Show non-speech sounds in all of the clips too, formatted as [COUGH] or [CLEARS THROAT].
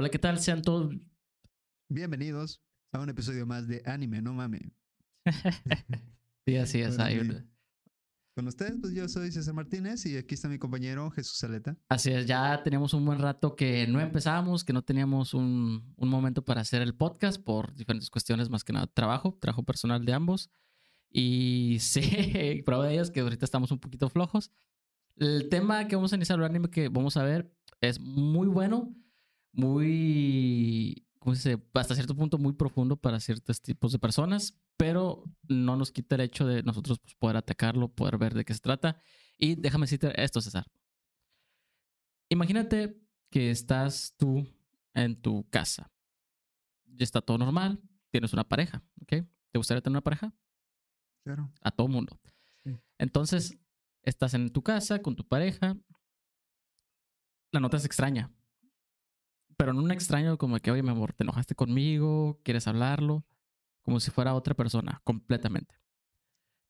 Hola, ¿qué tal? Sean todos. Bienvenidos a un episodio más de Anime, no mames. [LAUGHS] sí, así es. Bueno, Con ustedes, pues yo soy César Martínez y aquí está mi compañero Jesús Saleta. Así es, ya teníamos un buen rato que no empezamos, que no teníamos un, un momento para hacer el podcast por diferentes cuestiones, más que nada trabajo, trabajo personal de ambos. Y [LAUGHS] sí, prueba de ello es que ahorita estamos un poquito flojos. El tema que vamos a iniciar, el anime que vamos a ver, es muy bueno, muy, ¿cómo se dice? Hasta cierto punto muy profundo para ciertos tipos de personas, pero no nos quita el hecho de nosotros pues, poder atacarlo, poder ver de qué se trata. Y déjame decirte esto, César. Imagínate que estás tú en tu casa. Ya está todo normal, tienes una pareja, ¿ok? ¿Te gustaría tener una pareja? Claro. A todo mundo. Sí. Entonces, estás en tu casa con tu pareja. La nota es extraña. Pero no un extraño como que, oye, mi amor, te enojaste conmigo, quieres hablarlo, como si fuera otra persona, completamente.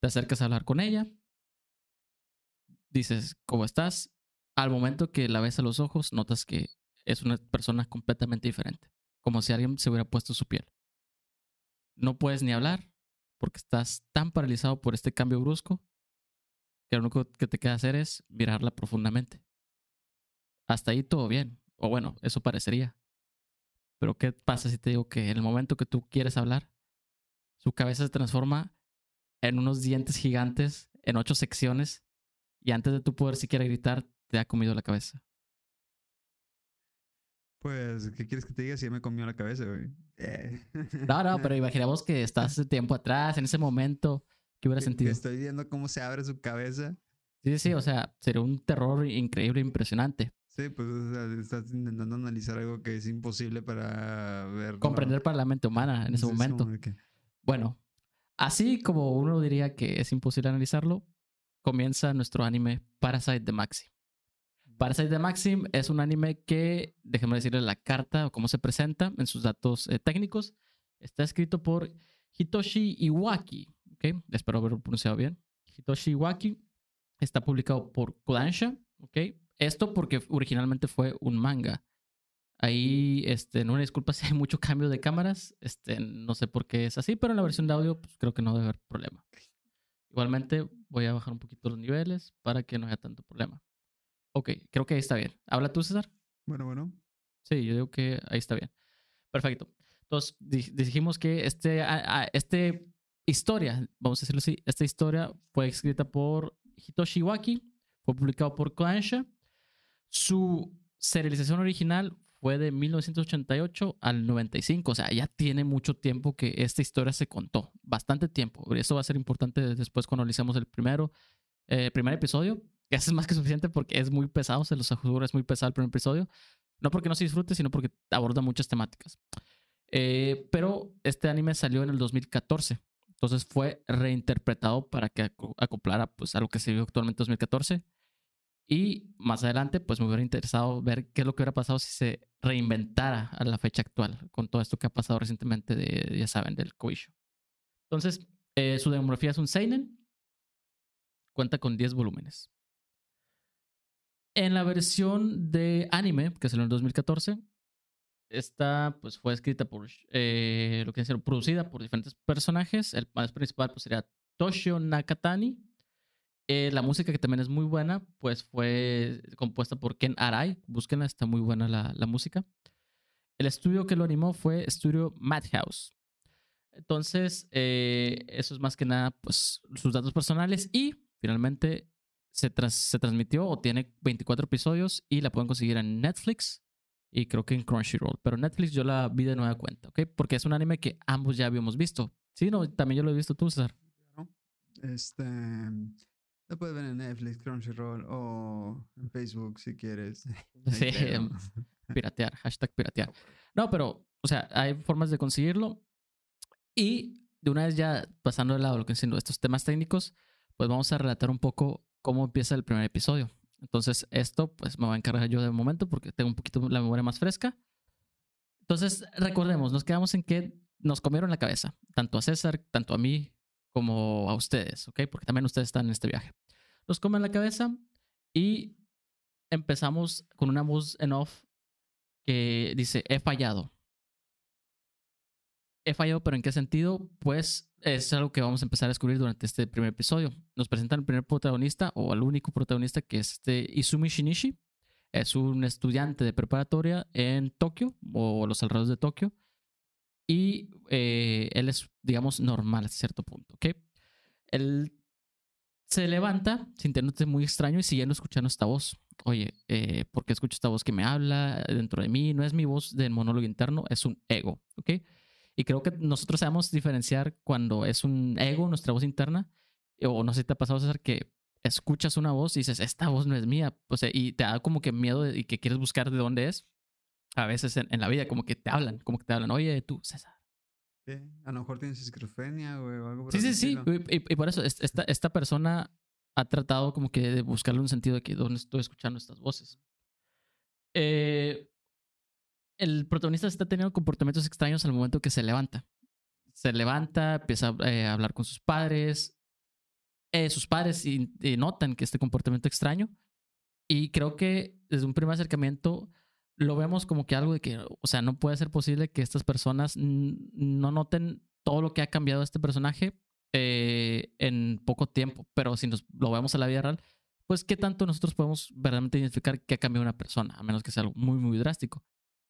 Te acercas a hablar con ella, dices, ¿cómo estás? Al momento que la ves a los ojos, notas que es una persona completamente diferente, como si alguien se hubiera puesto su piel. No puedes ni hablar porque estás tan paralizado por este cambio brusco que lo único que te queda hacer es mirarla profundamente. Hasta ahí todo bien, o bueno, eso parecería. Pero ¿qué pasa si te digo que en el momento que tú quieres hablar, su cabeza se transforma en unos dientes gigantes, en ocho secciones, y antes de tú poder siquiera gritar, te ha comido la cabeza? Pues, ¿qué quieres que te diga si ya me comió la cabeza, güey? Eh. No, no, pero [LAUGHS] imaginemos que estás de tiempo atrás, en ese momento, ¿qué hubiera sentido? que estoy viendo cómo se abre su cabeza. Sí, sí, o [LAUGHS] sea, sería un terror increíble, impresionante. Sí, pues o sea, estás intentando analizar algo que es imposible para ver. Comprender para la mente humana en ese es momento. que- Bueno, así como uno diría que es imposible analizarlo, comienza nuestro anime Parasite de Maxim. Parasite de Maxim es un anime que, déjenme decirles la carta o cómo se presenta en sus datos eh, técnicos. Está escrito por Hitoshi Iwaki. ¿ok? Espero haberlo pronunciado bien. Hitoshi Iwaki. Está publicado por Kodansha. ¿ok? Esto porque originalmente fue un manga. Ahí, este, no una disculpa si hay mucho cambio de cámaras. Este, no sé por qué es así, pero en la versión de audio, pues creo que no debe haber problema. Igualmente, voy a bajar un poquito los niveles para que no haya tanto problema. Ok, creo que ahí está bien. ¿Habla tú, César? Bueno, bueno. Sí, yo digo que ahí está bien. Perfecto. Entonces, di- dijimos que este, a- a- este historia, vamos a decirlo así, esta historia fue escrita por Hitoshi Iwaki, fue publicado por Kodansha. Su serialización original fue de 1988 al 95, o sea, ya tiene mucho tiempo que esta historia se contó, bastante tiempo. Eso va a ser importante después cuando analicemos el primero, eh, primer episodio, que es más que suficiente porque es muy pesado, se los aseguro, es muy pesado el primer episodio. No porque no se disfrute, sino porque aborda muchas temáticas. Eh, pero este anime salió en el 2014. Entonces fue reinterpretado para que aco- acoplara pues, a lo que se vio actualmente en 2014. Y más adelante, pues me hubiera interesado ver qué es lo que hubiera pasado si se reinventara a la fecha actual, con todo esto que ha pasado recientemente, de, ya saben, del Koisho. Entonces, eh, su demografía es un Seinen. Cuenta con 10 volúmenes. En la versión de anime, que salió en el 2014, esta pues fue escrita por, eh, lo que es producida por diferentes personajes. El más principal pues sería Toshio Nakatani. Eh, la música que también es muy buena, pues fue compuesta por Ken Arai. Búsquenla, está muy buena la, la música. El estudio que lo animó fue Estudio Madhouse. Entonces, eh, eso es más que nada, pues, sus datos personales. Y finalmente se, tras- se transmitió o tiene 24 episodios y la pueden conseguir en Netflix y creo que en Crunchyroll. Pero Netflix yo la vi de nueva cuenta, ¿ok? Porque es un anime que ambos ya habíamos visto. Sí, no, también yo lo he visto tú, César. Este. Lo puedes ver en Netflix, Crunchyroll o en Facebook si quieres. [LAUGHS] Sí, [LAUGHS] piratear, hashtag piratear. No, pero, o sea, hay formas de conseguirlo. Y de una vez ya pasando de lado lo que siendo estos temas técnicos, pues vamos a relatar un poco cómo empieza el primer episodio. Entonces, esto pues me voy a encargar yo de momento porque tengo un poquito la memoria más fresca. Entonces, recordemos, nos quedamos en que nos comieron la cabeza, tanto a César, tanto a mí, como a ustedes, ¿ok? Porque también ustedes están en este viaje. Nos comen la cabeza y empezamos con una voz en off que dice, he fallado. He fallado, pero ¿en qué sentido? Pues es algo que vamos a empezar a descubrir durante este primer episodio. Nos presentan el primer protagonista o al único protagonista que es este Izumi Shinichi. Es un estudiante de preparatoria en Tokio o los alrededores de Tokio. Y eh, él es, digamos, normal a cierto punto, ¿ok? Él se levanta sintiéndose muy extraño y siguiendo escuchando esta voz. Oye, eh, ¿por qué escucho esta voz que me habla dentro de mí? No es mi voz del monólogo interno, es un ego, ¿ok? Y creo que nosotros sabemos diferenciar cuando es un ego, nuestra voz interna, o no sé si te ha pasado, César, que escuchas una voz y dices, esta voz no es mía, pues, y te da como que miedo y que quieres buscar de dónde es. A veces en, en, la vida, como que te hablan, como que te hablan, oye, tú, César. ¿Qué? A lo mejor tienes esquizofrenia o algo por Sí, sí, sí. Y, y por eso esta, esta persona ha tratado como que de buscarle un sentido de que dónde estoy escuchando estas voces. Eh, el protagonista está teniendo comportamientos extraños al momento que se levanta. Se levanta, empieza eh, a hablar con sus padres. Eh, sus padres y, y notan que este comportamiento extraño. Y creo que desde un primer acercamiento lo vemos como que algo de que, o sea, no puede ser posible que estas personas no noten todo lo que ha cambiado este personaje eh, en poco tiempo. Pero si nos lo vemos a la vida real, pues qué tanto nosotros podemos verdaderamente identificar que ha cambiado una persona, a menos que sea algo muy, muy drástico.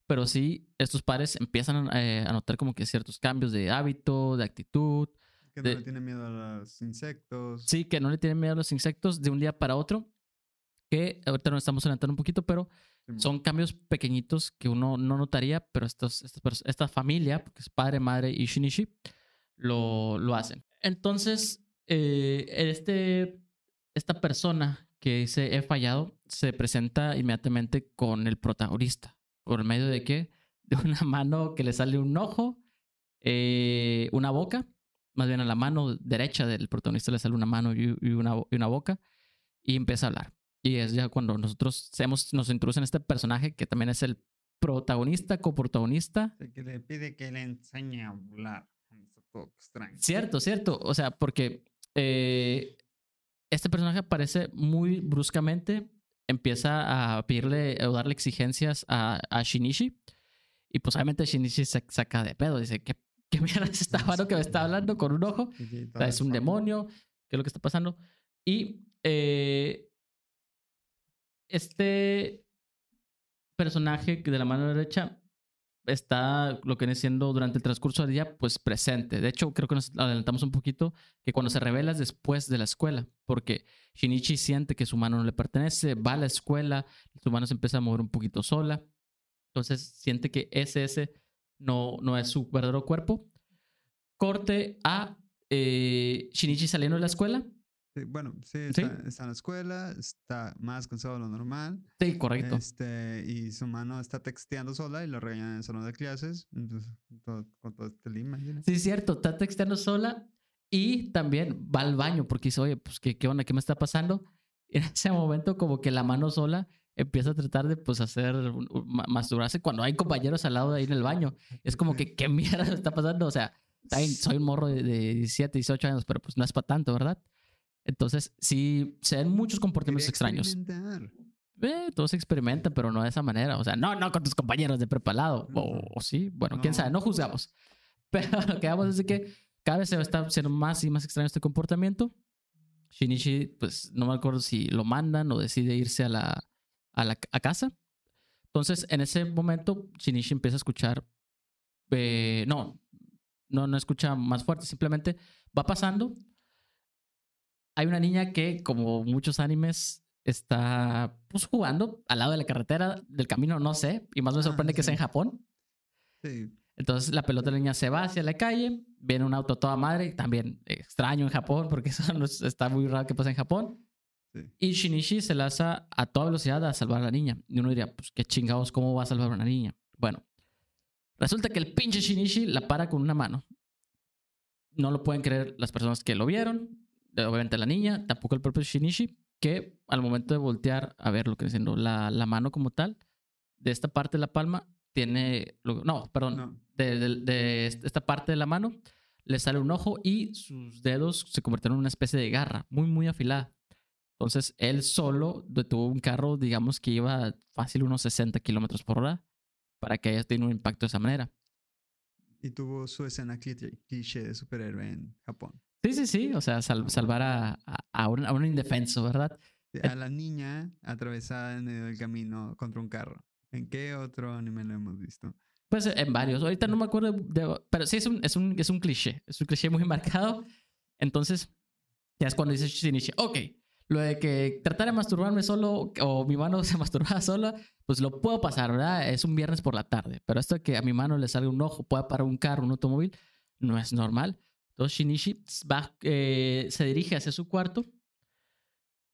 Pero sí, estos padres empiezan eh, a notar como que ciertos cambios de hábito, de actitud. Que no de- le tiene miedo a los insectos. Sí, que no le tienen miedo a los insectos de un día para otro. Que ahorita nos estamos adelantando un poquito, pero. Son cambios pequeñitos que uno no notaría, pero estos, esta familia, porque es padre, madre y Shinichi, lo, lo hacen. Entonces, eh, este, esta persona que dice he fallado se presenta inmediatamente con el protagonista. ¿Por medio de qué? De una [LAUGHS] mano que le sale un ojo, eh, una boca, más bien a la mano derecha del protagonista le sale una mano y una, y una boca, y empieza a hablar. Y es ya cuando nosotros hemos, nos introducen este personaje que también es el protagonista, coprotagonista. El que le pide que le enseñe a hablar. Extraño. Cierto, cierto. O sea, porque eh, este personaje aparece muy bruscamente, empieza a pedirle o darle exigencias a, a Shinichi. Y pues obviamente Shinichi se saca de pedo. Dice, ¿qué, qué mierda es esta [LAUGHS] mano que me está hablando con un ojo? O sea, es un demonio, ¿qué es lo que está pasando? Y eh, este personaje de la mano derecha está lo que viene siendo durante el transcurso del día, pues presente. De hecho, creo que nos adelantamos un poquito que cuando se revela es después de la escuela, porque Shinichi siente que su mano no le pertenece, va a la escuela, su mano se empieza a mover un poquito sola, entonces siente que ese no, no es su verdadero cuerpo. Corte a eh, Shinichi saliendo de la escuela. Bueno, sí, ¿Sí? Está, está en la escuela, está más cansado de lo normal. Sí, correcto. Este, y su mano está texteando sola y lo regañan en el salón de clases. Entonces, todo- con todo este lima. ¿sí? Sí, es cierto, está texteando sola y también va al baño porque dice, oye, pues, ¿qué, qué onda? ¿Qué me está pasando? Y [LAUGHS] en ese momento, como que la mano sola empieza a tratar de, pues, hacer, masturbarse cuando hay compañeros al lado de ahí en el baño. Es como [LAUGHS] que, ¿qué mierda me está pasando? O sea, está soy un morro de, de 17, 18 años, pero pues no es para tanto, ¿verdad? Entonces, sí, se ven muchos comportamientos extraños. Eh, todo se experimenta, pero no de esa manera. O sea, no, no con tus compañeros de preparado. O, Ujú. o sí, bueno, quién sabe, no juzgamos. [LAUGHS] Pero lo que vamos es de que cada vez se está haciendo más y más extraño este comportamiento. Shinichi, pues no me acuerdo si lo mandan o decide irse a la, a la a casa. Entonces, en ese momento, Shinichi empieza a escuchar. eh, no, no, no escucha más fuerte, simplemente va pasando. Hay una niña que, como muchos animes, está pues jugando al lado de la carretera, del camino, no sé, y más me Ah, sorprende que sea en sí. Japón. Sí, Entonces la pelota de la niña se va hacia la calle, viene un auto toda madre, también extraño en Japón, porque eso no es- está muy raro que pase en Japón. sí. Y Shinichi se lanza a toda velocidad a salvar a la niña. Y uno diría, pues qué chingados, ¿cómo va a salvar a una niña? Bueno, resulta que el pinche Shinichi la para con una mano. No lo pueden creer las personas que lo vieron, obviamente la niña, tampoco el propio Shinichi, que al momento de voltear a ver lo que viene siendo la, la mano como tal, de esta parte de la palma, tiene, no, perdón, No. de, de- de esta parte de la mano, le sale un ojo y sus dedos se convirtieron en una especie de garra, muy, muy afilada. Entonces, él solo detuvo un carro, digamos que iba fácil unos 60 kilómetros por hora para que haya tenido un impacto de esa manera. Y tuvo su escena cliché de superhéroe en Japón. Sí, sí, sí, o sea, sal- salvar a, a, a un, a un indefenso, ¿verdad? A la niña atravesada en medio del camino contra un carro. ¿En qué otro anime lo hemos visto? Pues en varios. Ahorita no me acuerdo, de- pero sí es un, es, un, es un cliché. Es un cliché muy marcado. Entonces, ya es cuando dice Shinichi, ok, lo de que tratar de masturbarme solo o mi mano [LAUGHS] se masturbaba sola, pues lo puedo pasar, ¿verdad? Es un viernes por la tarde. Pero esto de que a mi mano le salga un ojo, pueda parar un carro, un automóvil, no es normal. Entonces Shinichi va, eh, se dirige hacia su cuarto.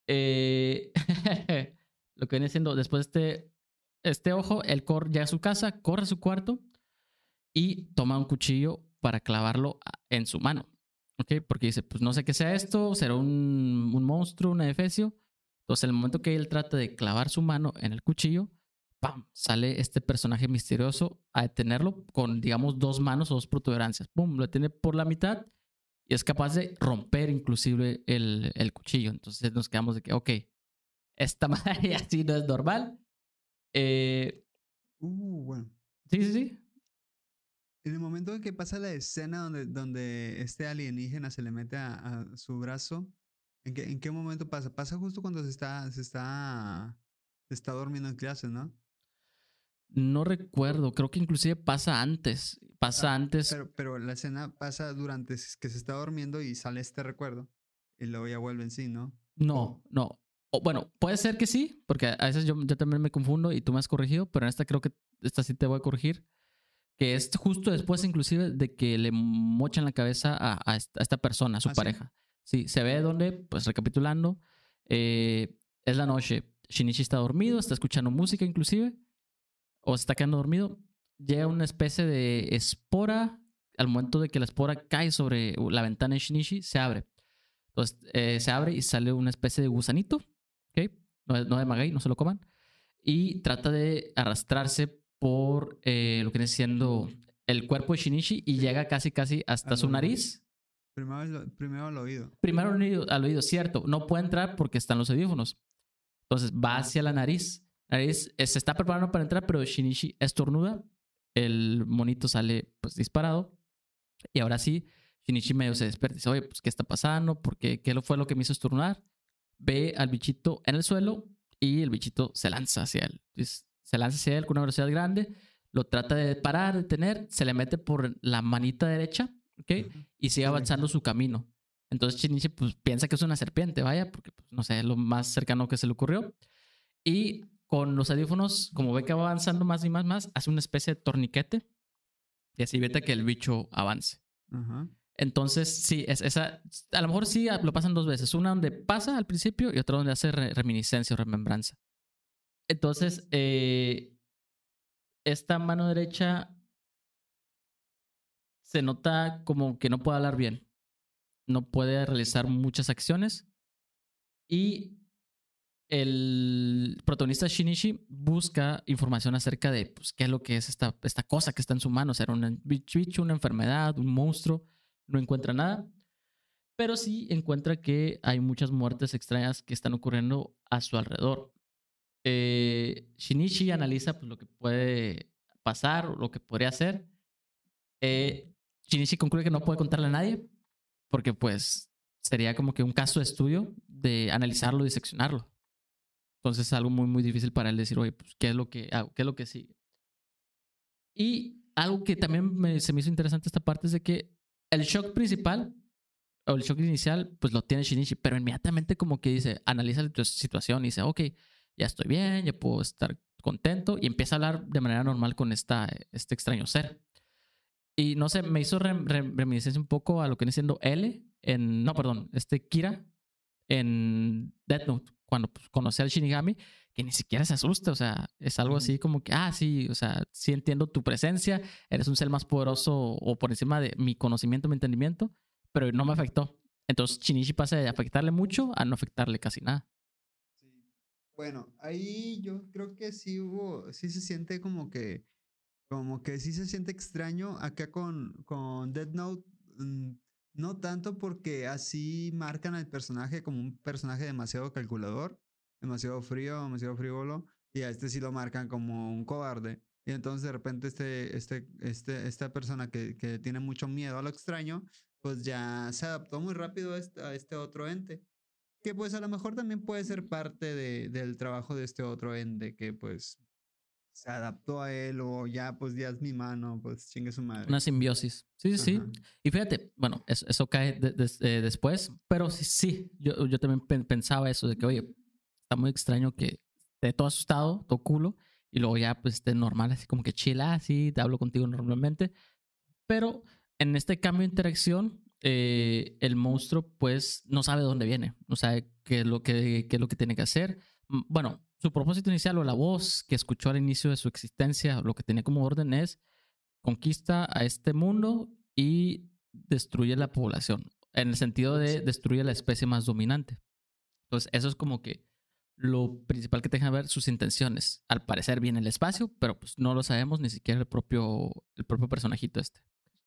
Eh, [LAUGHS] lo que viene siendo después de este, este ojo, él corre, llega a su casa, corre a su cuarto y toma un cuchillo para clavarlo en su mano. ¿Ok? Porque dice, pues no sé qué sea esto, será un, un monstruo, un efesio. Entonces, en el momento que él trata de clavar su mano en el cuchillo, ¡pam! Sale este personaje misterioso a detenerlo con, digamos, dos manos o dos protuberancias. ¡Pum! Lo detiene por la mitad y es capaz de romper inclusive el, el cuchillo. Entonces nos quedamos de que, ok, esta [LAUGHS] madre así no es normal. Eh, Uh, bueno. sí, sí, sí. En el momento en que pasa la escena donde, donde este alienígena se le mete a, a su brazo, ¿en qué, ¿en qué momento pasa? Pasa justo cuando se está, se está, se está durmiendo en clases, ¿no? No recuerdo, creo que inclusive pasa antes. Pasa antes. Pero, pero la escena pasa durante que se está durmiendo y sale este recuerdo y luego ya vuelve en sí, ¿no? No, no. Bueno, puede ser que sí, porque a veces yo, yo también me confundo y tú me has corregido, pero en esta creo que esta sí te voy a corregir. Que es justo después, inclusive, de que le mochan la cabeza a, a esta, persona, a su ¿Ah, sí? pareja. Sí, se ve donde, pues recapitulando, eh, es la noche. Shinichi está dormido, está escuchando música, inclusive, o se está quedando dormido. Llega una especie de espora. Al momento de que la espora cae sobre la ventana de Shinichi, se abre. Entonces eh, se abre y sale una especie de gusanito, ¿ok? No, no de maguey, no se lo coman. Y trata de arrastrarse por eh, lo que viene siendo el cuerpo de Shinichi y llega casi, casi hasta Al su nariz. Primero, primero al oído. Primero al oído, al oído, cierto. No puede entrar porque están los audífonos. Entonces va hacia la nariz. Se está preparando para entrar, pero Shinichi estornuda. El monito sale pues disparado. Y ahora sí, Shinichi medio se despierta dice, oye, pues, ¿qué está pasando? ¿Por qué? ¿Qué fue lo que me hizo estornudar? Ve al bichito en el suelo y el bichito se lanza hacia él. Entonces, se lanza hacia él con una velocidad grande, lo trata de parar, detener, se le mete por la manita derecha, ¿ok? Y sigue avanzando su camino. Entonces Shinichi pues piensa que es una serpiente, vaya, porque pues, no sé, es lo más cercano que se le ocurrió. Y con los audífonos, como ve que va avanzando más y más, más, hace una especie de torniquete y así evita que el bicho avance. Ajá. Entonces, sí, es, esa, a lo mejor sí lo pasan dos veces. Una donde pasa al principio y otra donde hace re- reminiscencia o remembranza. Entonces, eh, esta mano derecha se nota como que no puede hablar bien. No puede realizar muchas acciones. Y el protagonista Shinichi busca información acerca de pues, qué es lo que es esta, esta cosa que está en su mano. ¿Será un bicho, una enfermedad, un monstruo? No encuentra nada. Pero sí encuentra que hay muchas muertes extrañas que están ocurriendo a su alrededor. Eh, Shinichi analiza pues, lo que puede pasar, o lo que podría hacer. Eh, Shinichi concluye que no puede contarle a nadie porque pues sería como que un caso de estudio de analizarlo, diseccionarlo. Entonces es algo muy, muy difícil para él decir, oye, pues, ¿qué es lo que hago? ¿Qué es lo que sigue? Y algo que también me- se me hizo interesante esta parte es de que el shock principal o el shock inicial, pues lo tiene Shinichi, pero inmediatamente como que dice, analiza la situ- situación y dice, ok, ya estoy bien, ya puedo estar contento y empieza a hablar de manera normal con esta, este extraño ser. Y no sé, me hizo rem- rem- reminiscencia un poco a lo que viene siendo L en, no, perdón, este Kira en Death Note, cuando pues, conoce al Shinigami, que ni siquiera se asusta, o sea, es algo así como que, ah, sí, o sea, sí entiendo tu presencia, eres un ser más poderoso o por encima de mi conocimiento, mi entendimiento, pero no me afectó. Entonces Shinichi pasa de afectarle mucho a no afectarle casi nada. Sí. Bueno, ahí yo creo que sí hubo, sí se siente como que, como que sí se siente extraño acá con, con Dead Note. No tanto porque así marcan al personaje como un personaje demasiado calculador, demasiado frío, demasiado frívolo, y a este sí lo marcan como un cobarde. Y entonces de repente este, este, este, esta persona que, que tiene mucho miedo a lo extraño, pues ya se adaptó muy rápido a este, a este otro ente. Que pues a lo mejor también puede ser parte de, del trabajo de este otro ente que pues se adaptó a él o ya pues ya es mi mano, pues chingue su madre. Una simbiosis. Sí, sí, sí. Ajá. Y fíjate, bueno, eso, eso cae de- eh, después, pero sí, sí, yo, yo también pen- pensaba eso, de que, oye, está muy extraño que esté todo asustado, todo culo, y luego ya pues esté normal, así como que chila, así, te hablo contigo normalmente. Pero en este cambio de interacción, eh, el monstruo pues no sabe de dónde viene, no sabe qué es lo que, qué es lo que tiene que hacer. Bueno, su propósito inicial o la voz que escuchó al inicio de su existencia, lo que tenía como orden es conquista a este mundo y destruye la población, en el sentido de destruye la especie más dominante. Entonces, eso es como que lo principal que tenga que ver sus intenciones. Al parecer viene el espacio, pero pues no lo sabemos ni siquiera el propio, el propio personajito este.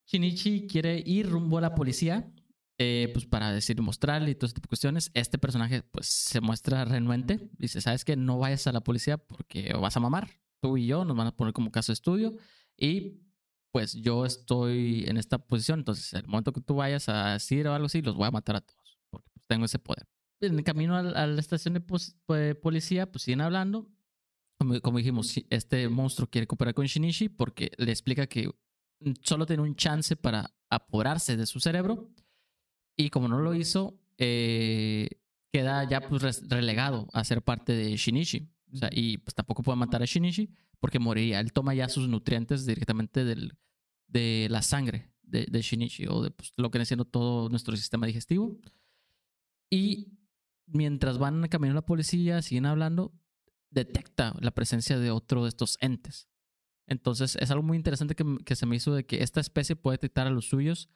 Shinichi quiere ir rumbo a la policía, eh, pues para decir, mostrarle y todo ese tipo de cuestiones. Este personaje pues se muestra renuente. Dice, ¿sabes qué? No vayas a la policía porque vas a mamar. Tú y yo nos van a poner como caso de estudio y pues yo estoy en esta posición. Entonces, el momento que tú vayas a decir o algo así, los voy a matar a todos porque pues, tengo ese poder. En el camino a, la estación de policía, pues siguen hablando. Como, como dijimos, este monstruo quiere cooperar con Shinichi porque le explica que solo tiene un chance para apoderarse de su cerebro y como no lo hizo, eh, queda ya pues relegado a ser parte de Shinichi. Y pues tampoco puede matar a Shinichi porque moriría. Él toma ya sus nutrientes directamente del, de la sangre de, Shinichi o de pues, lo que viene todo nuestro sistema digestivo. Y mientras van camino la policía, siguen hablando, detecta la presencia de otro de estos entes. Entonces es algo muy interesante que, que se me hizo de que esta especie puede detectar a los suyos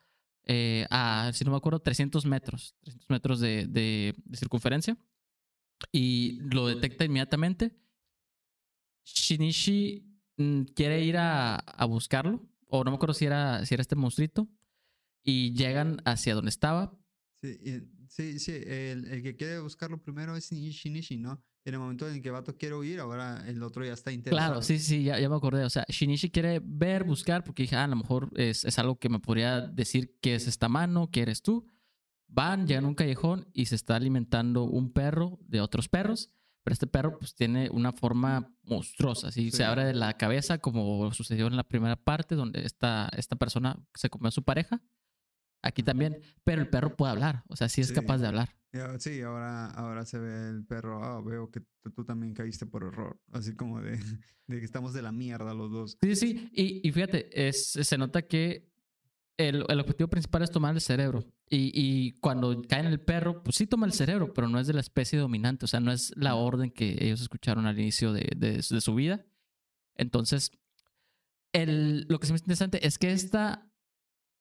eh, a, si no me acuerdo, 300 metros, 300 metros de, de- circunferencia. Y lo detecta inmediatamente. Shinichi mm, quiere ir a, a buscarlo, o no me acuerdo si era, si era este monstruito, y llegan hacia donde estaba, Sí, sí, sí, el, el que quiere buscarlo primero es Ni- Shinichi, ¿no? En el momento en el que Vato quiere huir, ahora el otro ya está interesado. Claro, sí, sí, ya, ya me acordé. O sea, Shinichi quiere ver, buscar, porque dije, ah, a lo mejor es, es algo que me podría decir que es esta mano, que eres tú. Van, llegan a un callejón y se está alimentando un perro de otros perros, pero este perro pues tiene una forma monstruosa, así Sí. se abre de la cabeza como sucedió en la primera parte donde esta, esta persona se comió a su pareja. Aquí también, pero el perro puede hablar, o sea, sí es Sí. capaz de hablar. Sí, ahora, ahora se ve el perro. Ah, veo que tú, tú también caíste por error. Así como de, [LAUGHS] de que estamos de la mierda los dos. Sí, sí, y, y fíjate, es, se nota que el, el objetivo principal es tomar el cerebro. Y, y cuando cae en el perro, pues sí toma el cerebro, pero no es de la especie dominante, o sea, no es la orden que ellos escucharon al inicio de, de- de su vida. Entonces, el, lo que se me hace interesante es que esta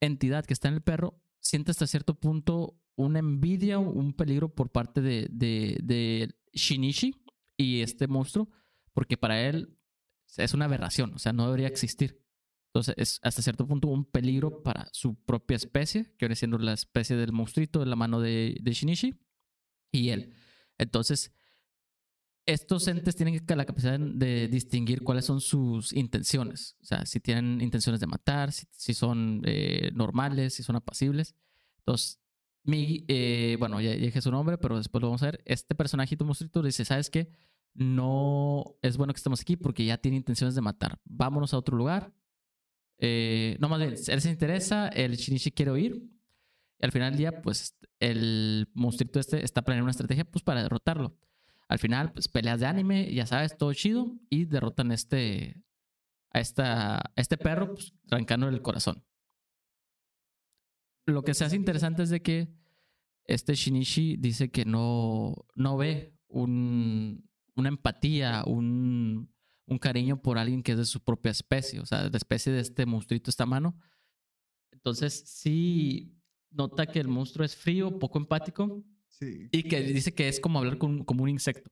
entidad que está en el perro siente hasta cierto punto una envidia, un peligro por parte de, de, de Shinichi y este monstruo, porque para él es una aberración, o sea, no debería existir. Entonces, es hasta cierto punto un peligro para su propia especie, que viene siendo la especie del monstruito de la mano de, de Shinichi y él. Entonces, estos entes tienen que- la capacidad de distinguir cuáles son sus intenciones. O sea, si tienen intenciones de matar, si, si son eh, normales, si son apacibles. Entonces, mi, eh, bueno, ya, dije su nombre, pero después lo vamos a ver. Este personajito monstruito dice, ¿sabes qué? No es bueno que estemos aquí porque ya tiene intenciones de matar. Vámonos a otro lugar. Eh, no, más bien, él se interesa, el Shinichi quiere huir. Y al final del día, pues, el monstruito este está planeando una estrategia pues, para derrotarlo. Al final, pues, peleas de anime, ya sabes, todo chido. Y derrotan este, a, esta, a este perro, pues, arrancándole el corazón. Lo que se hace interesante es de que este Shinichi dice que no, no ve un, una empatía, un, un cariño por alguien que es de su propia especie, o sea, de especie de este monstruito, esta mano. Entonces, sí nota que el monstruo es frío, poco empático Sí. y que dice que es como hablar con como un insecto,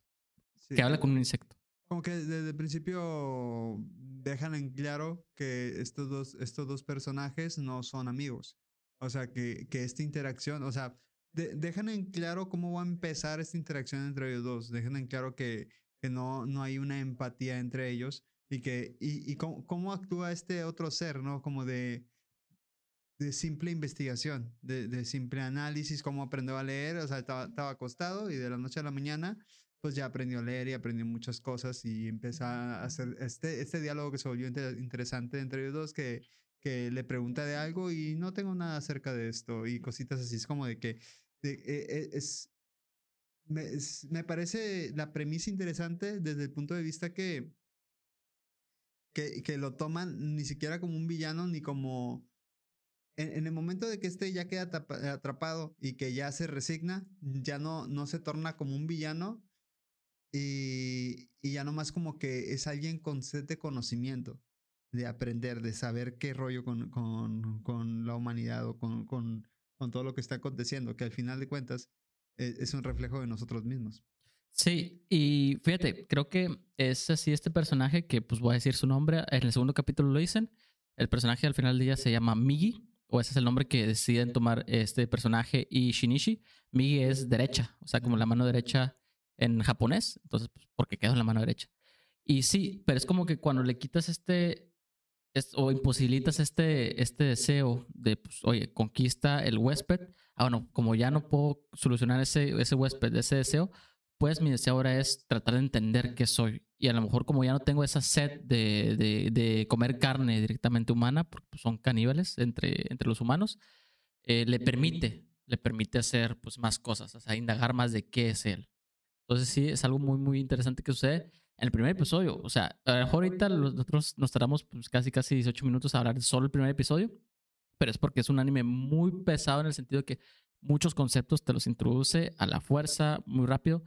sí. que habla con un insecto. Como que desde el principio dejan en claro que estos dos, estos dos personajes no son amigos. O sea, que, que esta interacción, o sea, de- dejan en claro cómo va a empezar esta interacción entre ellos dos. Dejan en claro que, que no, no hay una empatía entre ellos Y que, y, y cómo, cómo actúa este otro ser, ¿no? Como de, de simple investigación, de, de simple análisis, cómo aprendió a leer, o sea, estaba, estaba acostado y de la noche a la mañana pues ya aprendió a leer y aprendió muchas cosas y empezó a hacer este, este diálogo que se volvió interesante entre ellos dos, que, que le pregunta de algo y no tengo nada acerca de esto y cositas así. Es como de que e, e, es, me, me, parece la premisa interesante desde el punto de vista que, que, que lo toman ni siquiera como un villano ni como... En, en, el momento de que este ya queda atrapado y que ya se resigna, ya no, no se torna como un villano, y, y ya nomás como que es alguien con sed de conocimiento, de aprender, de saber qué rollo con, con, con la humanidad o con, con, con, todo lo que está aconteciendo, que al final de cuentas es, es un reflejo de nosotros mismos. Sí, y fíjate, creo que es así este personaje que pues voy a decir su nombre, en el segundo capítulo lo dicen, el personaje al final del día se llama Migi, o ese es el nombre que deciden tomar este personaje y Shinichi. Migi es derecha, o sea, como la mano derecha en japonés, entonces, pues, porque quedó en la mano derecha. Y sí, pero es como que cuando le quitas este, o imposibilitas este, este deseo de, pues, oye, conquista el huésped, ah, bueno, como ya no puedo solucionar ese, ese huésped, ese deseo, pues mi deseo ahora es tratar de entender qué soy. Y a lo mejor como ya no tengo esa sed de, de, de comer carne directamente humana, porque pues, son caníbales entre, entre los humanos, eh, le permite, le permite hacer pues más cosas, o sea, indagar más de qué es él. Entonces sí, es algo muy, muy interesante que sucede el primer episodio. O sea, a lo mejor ahorita nosotros nos tardamos pues, casi, casi 18 minutos a hablar solo el primer episodio, pero es porque es un anime muy pesado en el sentido de que muchos conceptos te los introduce a la fuerza muy rápido,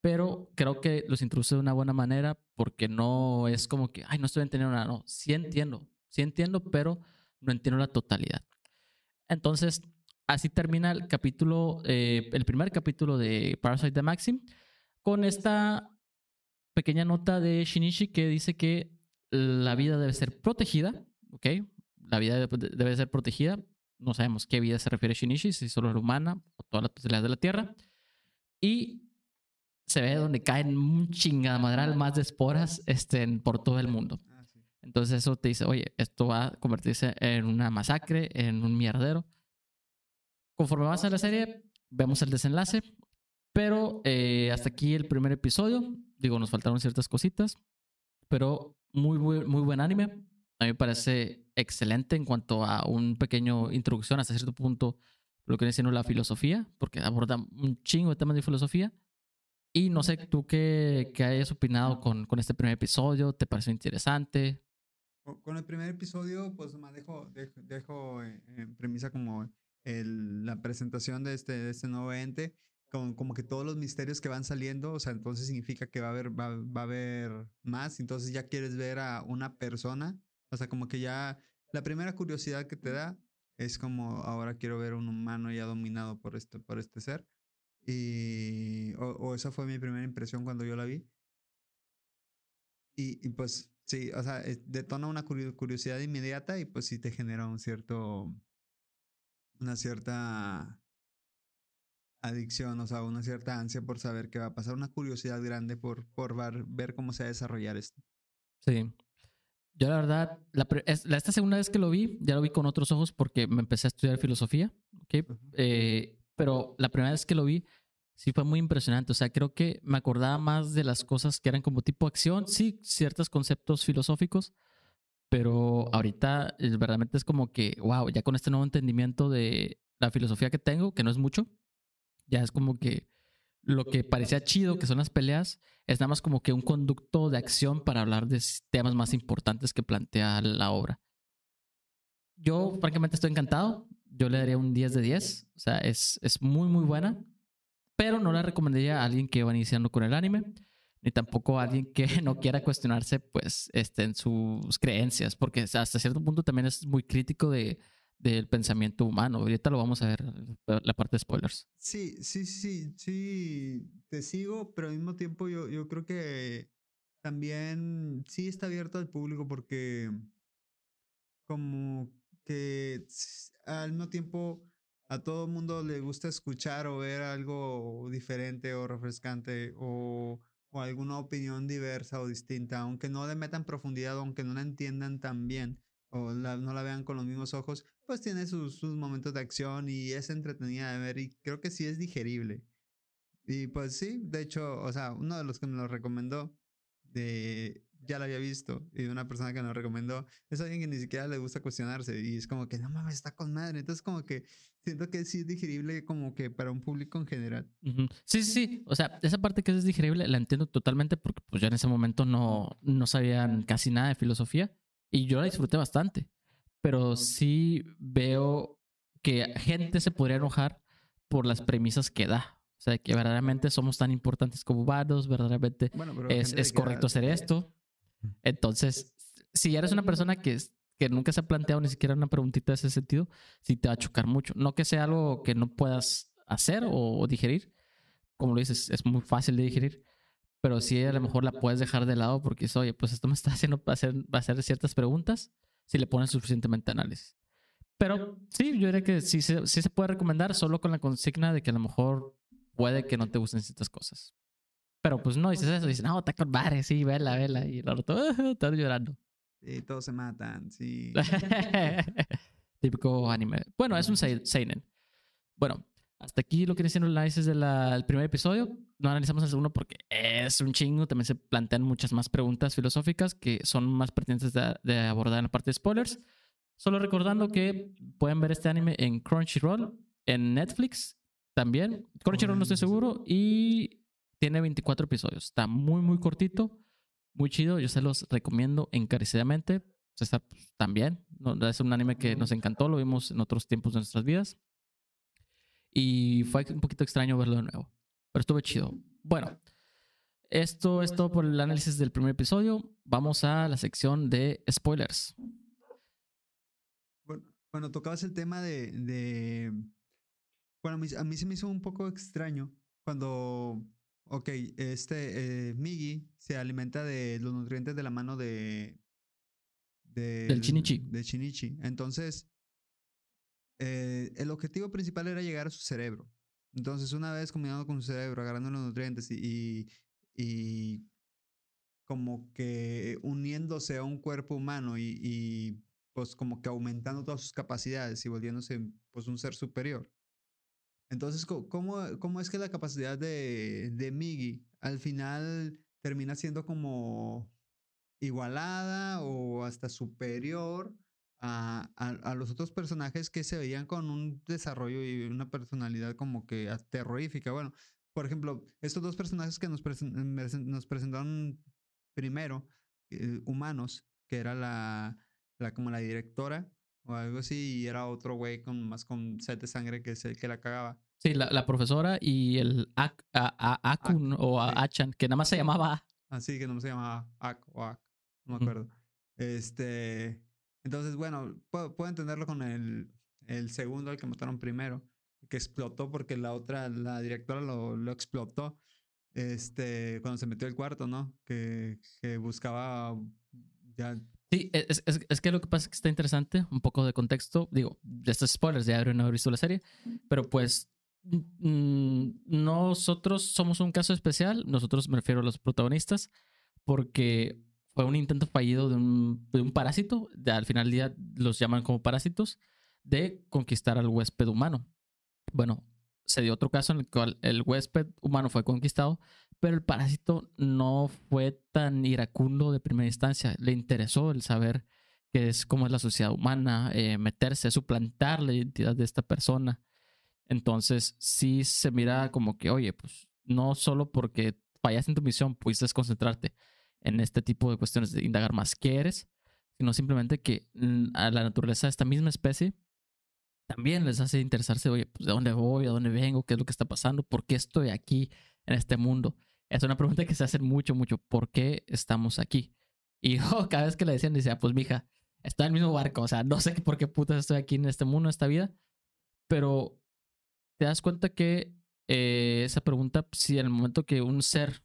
pero creo que los introduce de una buena manera porque no es como que, ay, no estoy entendiendo nada. No, sí entiendo, sí entiendo, pero no entiendo la totalidad. Entonces, así termina el capítulo, eh, el primer capítulo de Parasite the Maxim con esta pequeña nota de Shinichi que dice que la vida debe ser protegida, ¿ok? La vida debe ser protegida. No sabemos qué vida se refiere Shinichi, si solo la humana o toda la totalidad de la Tierra. Y se ve donde caen un chingamadral más de esporas este, por todo el mundo. Ah, Entonces eso te dice, oye, esto va a convertirse en una masacre, en un mierdero. Conforme vas a la serie, vemos el desenlace. Pero eh, hasta aquí el primer episodio. Digo, nos faltaron ciertas cositas, pero muy, muy, muy buen anime. A mí me parece excelente en cuanto a un pequeño introducción hasta cierto punto lo que viene siendo la filosofía, porque aborda un chingo de temas de filosofía. Y no sé, tú qué, qué hayas opinado con, con este primer episodio, ¿te pareció interesante? Con el primer episodio, pues más dejo, dejo, en premisa como el, la presentación de este, de este nuevo ente como, que todos los misterios que van saliendo, o sea, entonces significa que va a haber, va, va, a haber más, entonces ya quieres ver a una persona, o sea, como que ya la primera curiosidad que te da es como ahora quiero ver un humano ya dominado por este, por este ser. Y, o, o esa fue mi primera impresión cuando yo la vi. Y, y pues sí, o sea, detona una curiosidad inmediata y pues sí te genera un cierto, una cierta adicción, o sea, una cierta ansia por saber qué va a pasar, una curiosidad grande por, por ver, cómo se va a desarrollar esto. Sí. Yo la verdad, la, esta segunda vez que lo vi, ya lo vi con otros ojos porque me empecé a estudiar filosofía, ¿okay? Eh, pero la primera vez que lo vi, sí fue muy impresionante. O sea, creo que me acordaba más de las cosas que eran como tipo acción, sí, ciertos conceptos filosóficos, pero ahorita es, verdaderamente es como que, wow, ya con este nuevo entendimiento de la filosofía que tengo, que no es mucho, ya es como que lo que parecía chido, que son las peleas, es nada más como que un conducto de acción para hablar de temas más importantes que plantea la obra. Yo, francamente, estoy encantado. Yo le daría un 10 de 10. O sea, es, es muy, muy buena. Pero no la recomendaría a alguien que va iniciando con el anime, ni tampoco a alguien que [LAUGHS] no quiera cuestionarse, pues, este, en sus creencias, porque hasta cierto punto también es muy crítico de del pensamiento humano. Ahorita lo vamos a ver, la parte de spoilers. Sí, sí, sí, sí, te sigo, pero al mismo tiempo yo, yo creo que también sí está abierto al público porque como que al mismo tiempo a todo mundo le gusta escuchar o ver algo diferente o refrescante o, o alguna opinión diversa o distinta, aunque no le metan profundidad, aunque no la entiendan tan bien o no la vean con los mismos ojos, pues tiene sus, sus momentos de acción y es entretenida de ver y creo que sí es digerible. Y pues sí, de hecho, o sea, uno de los que me lo recomendó, de, ya lo había visto, y una persona que me lo recomendó, es alguien que ni siquiera le gusta cuestionarse, y es como que, no mames, está con madre. Entonces, como que siento que sí es digerible como que para un público en general. Sí, sí, sí. O sea, esa parte que es digerible la entiendo totalmente porque pues yo en ese momento no, no sabían casi nada de filosofía y yo la disfruté bastante. Pero sí veo que gente se podría enojar por las premisas que da. O sea, que verdaderamente somos tan importantes como humanos, verdaderamente es, es correcto hacer esto. Entonces, si eres una persona que, que nunca se ha planteado ni siquiera una preguntita de ese sentido, sí te va a chocar mucho. No que sea algo que no puedas hacer o digerir. Como lo dices, es muy fácil de digerir. Pero sí a lo mejor la puedes dejar de lado porque es, oye, pues esto me está haciendo hacer, hacer ciertas preguntas si le pones suficientemente análisis. Pero sí, yo diría que sí, sí se puede recomendar solo con la consigna de que a lo mejor puede que no te gusten ciertas cosas. Pero pues no dices eso, dices, no, está con madre, sí, vela, vela. Y el otro, está llorando. Sí, todos se matan, sí. [LAUGHS] Típico anime. Bueno, es un seinen. Bueno, hasta aquí lo que siendo el análisis del primer episodio. No analizamos el segundo porque es un chingo. También se plantean muchas más preguntas filosóficas que son más pertinentes de, de abordar en la parte de spoilers. Solo recordando que pueden ver este anime en Crunchyroll, en Netflix también. Crunchyroll no estoy seguro. Y tiene 24 episodios. Está muy, muy cortito. Muy chido. Yo se los recomiendo encarecidamente. César pues, también. Es un anime que nos encantó. Lo vimos en otros tiempos de nuestras vidas. Y fue un poquito extraño verlo de nuevo. Pero estuvo chido. Bueno, esto es todo por el análisis del primer episodio. Vamos a la sección de spoilers. Bueno, tocabas el tema de, Bueno, a mí, se me hizo un poco extraño cuando, ok, este eh, Migi se alimenta de los nutrientes de la mano de... de del Chinichi. De Chinichi. Entonces, eh, el objetivo principal era llegar a su cerebro. Entonces, una vez combinando con su cerebro, agarrando los nutrientes y, y, como que uniéndose a un cuerpo humano y, y, pues como que aumentando todas sus capacidades y volviéndose pues un ser superior. Entonces, ¿cómo, cómo es que la capacidad de, de Migi al final termina siendo como igualada o hasta superior a, a, los otros personajes que se veían con un desarrollo y una personalidad como que terrorífica. Bueno, por ejemplo, estos dos personajes que nos, nos presentaron primero, eh, humanos, que era la, la, como la directora o algo así, y era otro güey con más con sed de sangre que, se, que la cagaba. Sí, la, la profesora y el Akun o Achan, que nada más se llamaba Ah, sí, que más se llamaba Ak o Ak, no me acuerdo. Este, entonces, bueno, puedo, entenderlo con el, el segundo, el que mataron primero, que explotó porque la otra, la directora lo, lo explotó este, cuando se metió al cuarto, ¿no? Que, que buscaba ya... Sí, es, es, es, que lo que pasa es que está interesante, un poco de contexto, digo, de estos spoilers, ya haber visto la serie, pero pues mm, nosotros somos un caso especial, nosotros me refiero a los protagonistas, porque fue un intento fallido de un, parásito, de, al final del día los llaman como parásitos, de conquistar al huésped humano. Bueno, se dio otro caso en el cual el huésped humano fue conquistado, pero el parásito no fue tan iracundo de primera instancia. Le interesó el saber qué es cómo es la sociedad humana, eh, meterse, suplantar la identidad de esta persona. Entonces, sí se mira como que, oye, pues no solo porque fallaste en tu misión, pudiste concentrarte en este tipo de cuestiones de indagar más qué eres, sino simplemente que mm, a la naturaleza de esta misma especie también les hace interesarse, oye, pues de dónde voy, a dónde vengo, qué es lo que está pasando, por qué estoy aquí en este mundo. Es una pregunta que se hace mucho, mucho, ¿por qué estamos aquí? Y yo [LAUGHS] cada vez que le decían, decía, pues mija, estoy en el mismo barco, o sea, no sé por qué putas estoy aquí en este mundo, en esta vida, pero te das cuenta que eh, esa pregunta, si en el momento que un ser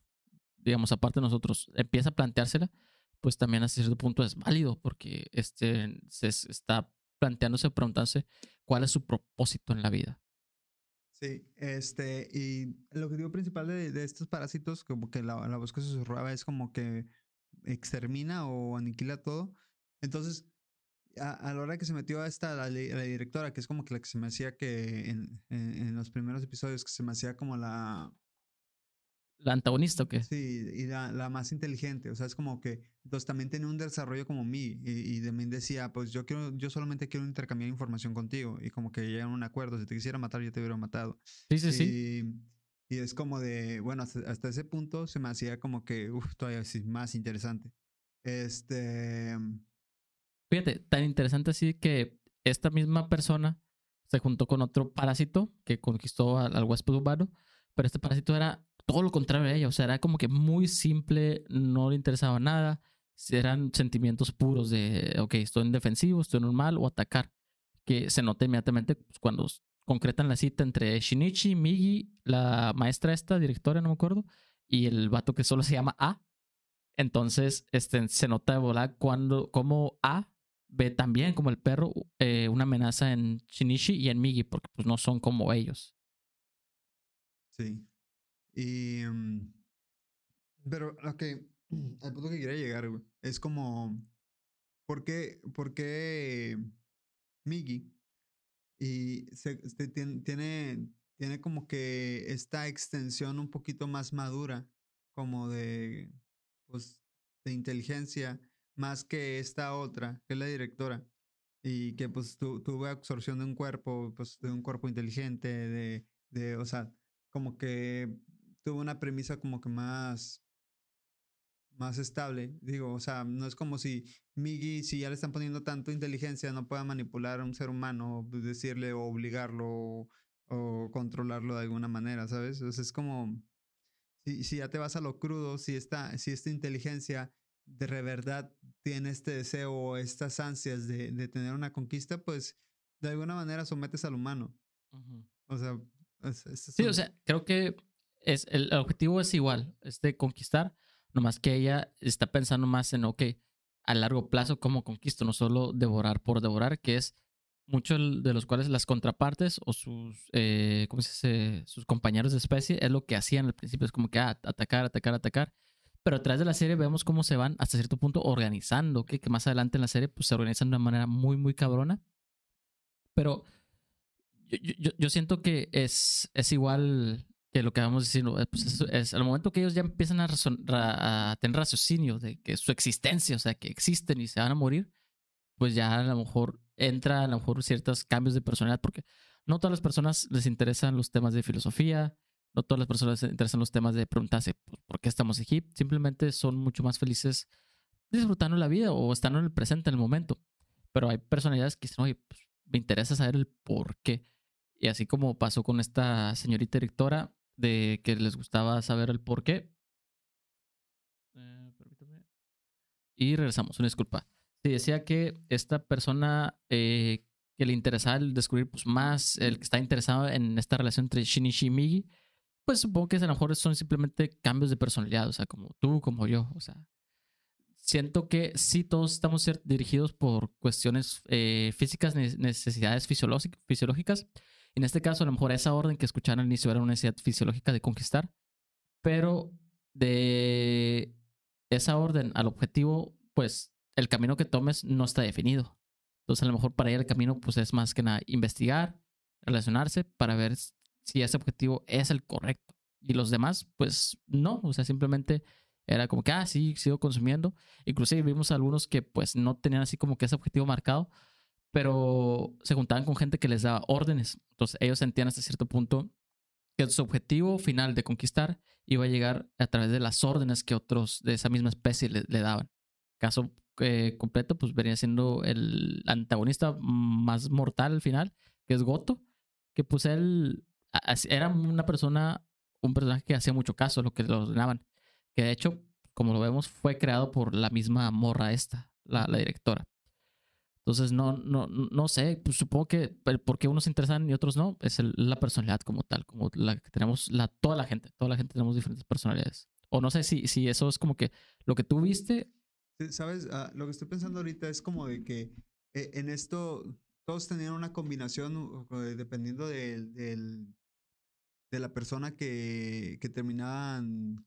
digamos, aparte de nosotros, empieza a planteársela, pues también hasta cierto punto es válido porque este, se está planteándose, preguntándose cuál es su propósito en la vida. Sí, este, y el objetivo principal de, estos parásitos, como que la, la voz que susurraba es como que extermina o aniquila todo. Entonces, a, la hora que se metió a esta, la directora, que es como que la que se me hacía que en, en, en los primeros episodios, que se me hacía como la, ¿La antagonista o qué? Sí, y la, la más inteligente, o sea, es como que, entonces también tiene un desarrollo como mí, y, y también decía, pues yo quiero, yo solamente quiero intercambiar información contigo, y como que llegan a un acuerdo, si te quisiera matar, yo te hubiera matado. Sí, sí, sí. Y, y es como de, bueno, hasta, hasta ese punto se me hacía como que, uff, todavía sí, más interesante. Este, Fíjate, tan interesante así que esta misma persona se juntó con otro parásito que conquistó al, al huésped humano, pero este parásito era todo lo contrario a ella, o sea, era como que muy simple, no le interesaba nada, eran sentimientos puros de, ok, estoy en defensivo, estoy normal o atacar, que se nota inmediatamente pues, cuando concretan la cita entre Shinichi, Migi, la maestra esta, directora, no me acuerdo, y el vato que solo se llama A. Entonces, este, se nota de volar cuando, como A ve también como el perro eh, una amenaza en Shinichi y en Migi, porque pues no son como ellos. sí. Y, mm, pero que, [CLEARS THROAT] al punto que quería llegar, güey, es como, ¿por qué, por qué Miggy y se, este, tien- tiene, tiene como que esta extensión un poquito más madura, como de, pues, de inteligencia, más que esta otra, que es la directora, y que pues tu, tuvo absorción de un cuerpo, pues de un cuerpo inteligente, de, de, o sea, como que tuvo una premisa como que más más estable. Digo, o sea, no es como si Miggy, si ya le están poniendo tanto inteligencia, no pueda manipular a un ser humano, pues, decirle o obligarlo o, o controlarlo de alguna manera, ¿sabes? O sea, es como, si, si ya te vas a lo crudo, si esta, si esta inteligencia de verdad tiene este deseo o estas ansias de, de tener una conquista, pues de alguna manera sometes al humano. O sea, es- es- Sí, o son- sea, creo que es, el objetivo es igual, es de conquistar, nomás que ella está pensando más en, ok, a largo plazo, ¿cómo conquisto? No solo devorar por devorar, que es muchos de los cuales las contrapartes o sus, eh. Sus compañeros de especie es lo que hacían al principio, es como que ah, atacar, atacar, atacar. Pero a través de la serie vemos cómo se van hasta cierto punto organizando, ¿ok? que más adelante en la serie pues, se organizan de una manera muy, muy cabrona. Pero yo- yo- yo siento que es, es igual que lo que vamos diciendo. eh, Pues es, es al momento que ellos ya empiezan a, razon- ra- a tener raciocinio de que su existencia, o sea, que existen y se van a morir, pues ya a lo mejor entra a lo mejor ciertos cambios de personalidad, porque no todas las personas les interesan los temas de filosofía, no todas las personas les interesan los temas de preguntarse pues, por qué estamos aquí, simplemente son mucho más felices disfrutando la vida o estando en el presente, en el momento. Pero hay personalidades que dicen, oye, pues, me interesa saber el por qué. Y así como pasó con esta señorita directora, de que les gustaba saber el por qué. Eh. Y regresamos, una disculpa. Sí, decía que esta persona eh, que le interesaba el descubrir pues, más, el que está interesado en esta relación entre Shinichi y Migi, pues supongo que a lo mejor son simplemente cambios de personalidad, o sea, como tú, como yo, o sea. Siento que sí, todos estamos dirigidos por cuestiones eh, físicas, ne- necesidades fisiológic- fisiológicas. En este caso, a lo mejor esa orden que escucharon al inicio era una necesidad fisiológica de conquistar, pero de esa orden al objetivo, pues el camino que tomes no está definido. Entonces, a lo mejor para ella el camino, pues es más que nada investigar, relacionarse para ver si ese objetivo es el correcto. Y los demás, pues no, o sea, simplemente era como que, ah, sí, sigo consumiendo. Inclusive vimos algunos que pues no tenían así como que ese objetivo marcado, pero se juntaban con gente que les daba órdenes. Entonces ellos sentían hasta cierto punto que su objetivo final de conquistar iba a llegar a través de las órdenes que otros de esa misma especie le, daban. Caso eh, completo, pues venía siendo el antagonista más mortal al final, que es Goto, que pues él era una persona, un personaje que hacía mucho caso a lo que le ordenaban. Que de hecho, como lo vemos, fue creado por la misma morra esta, la directora. Entonces, no, no, no sé, pues supongo que el por qué unos se interesan y otros no, es el- la personalidad como tal, como la que tenemos, la, toda la gente, toda la gente tenemos diferentes personalidades. O no sé si, si eso es como que lo que tú viste, ¿Sabes? Ah, lo que estoy pensando ahorita es como de que eh, en esto todos tenían una combinación uh, uh, dependiendo del, del, de la persona que, que terminaban,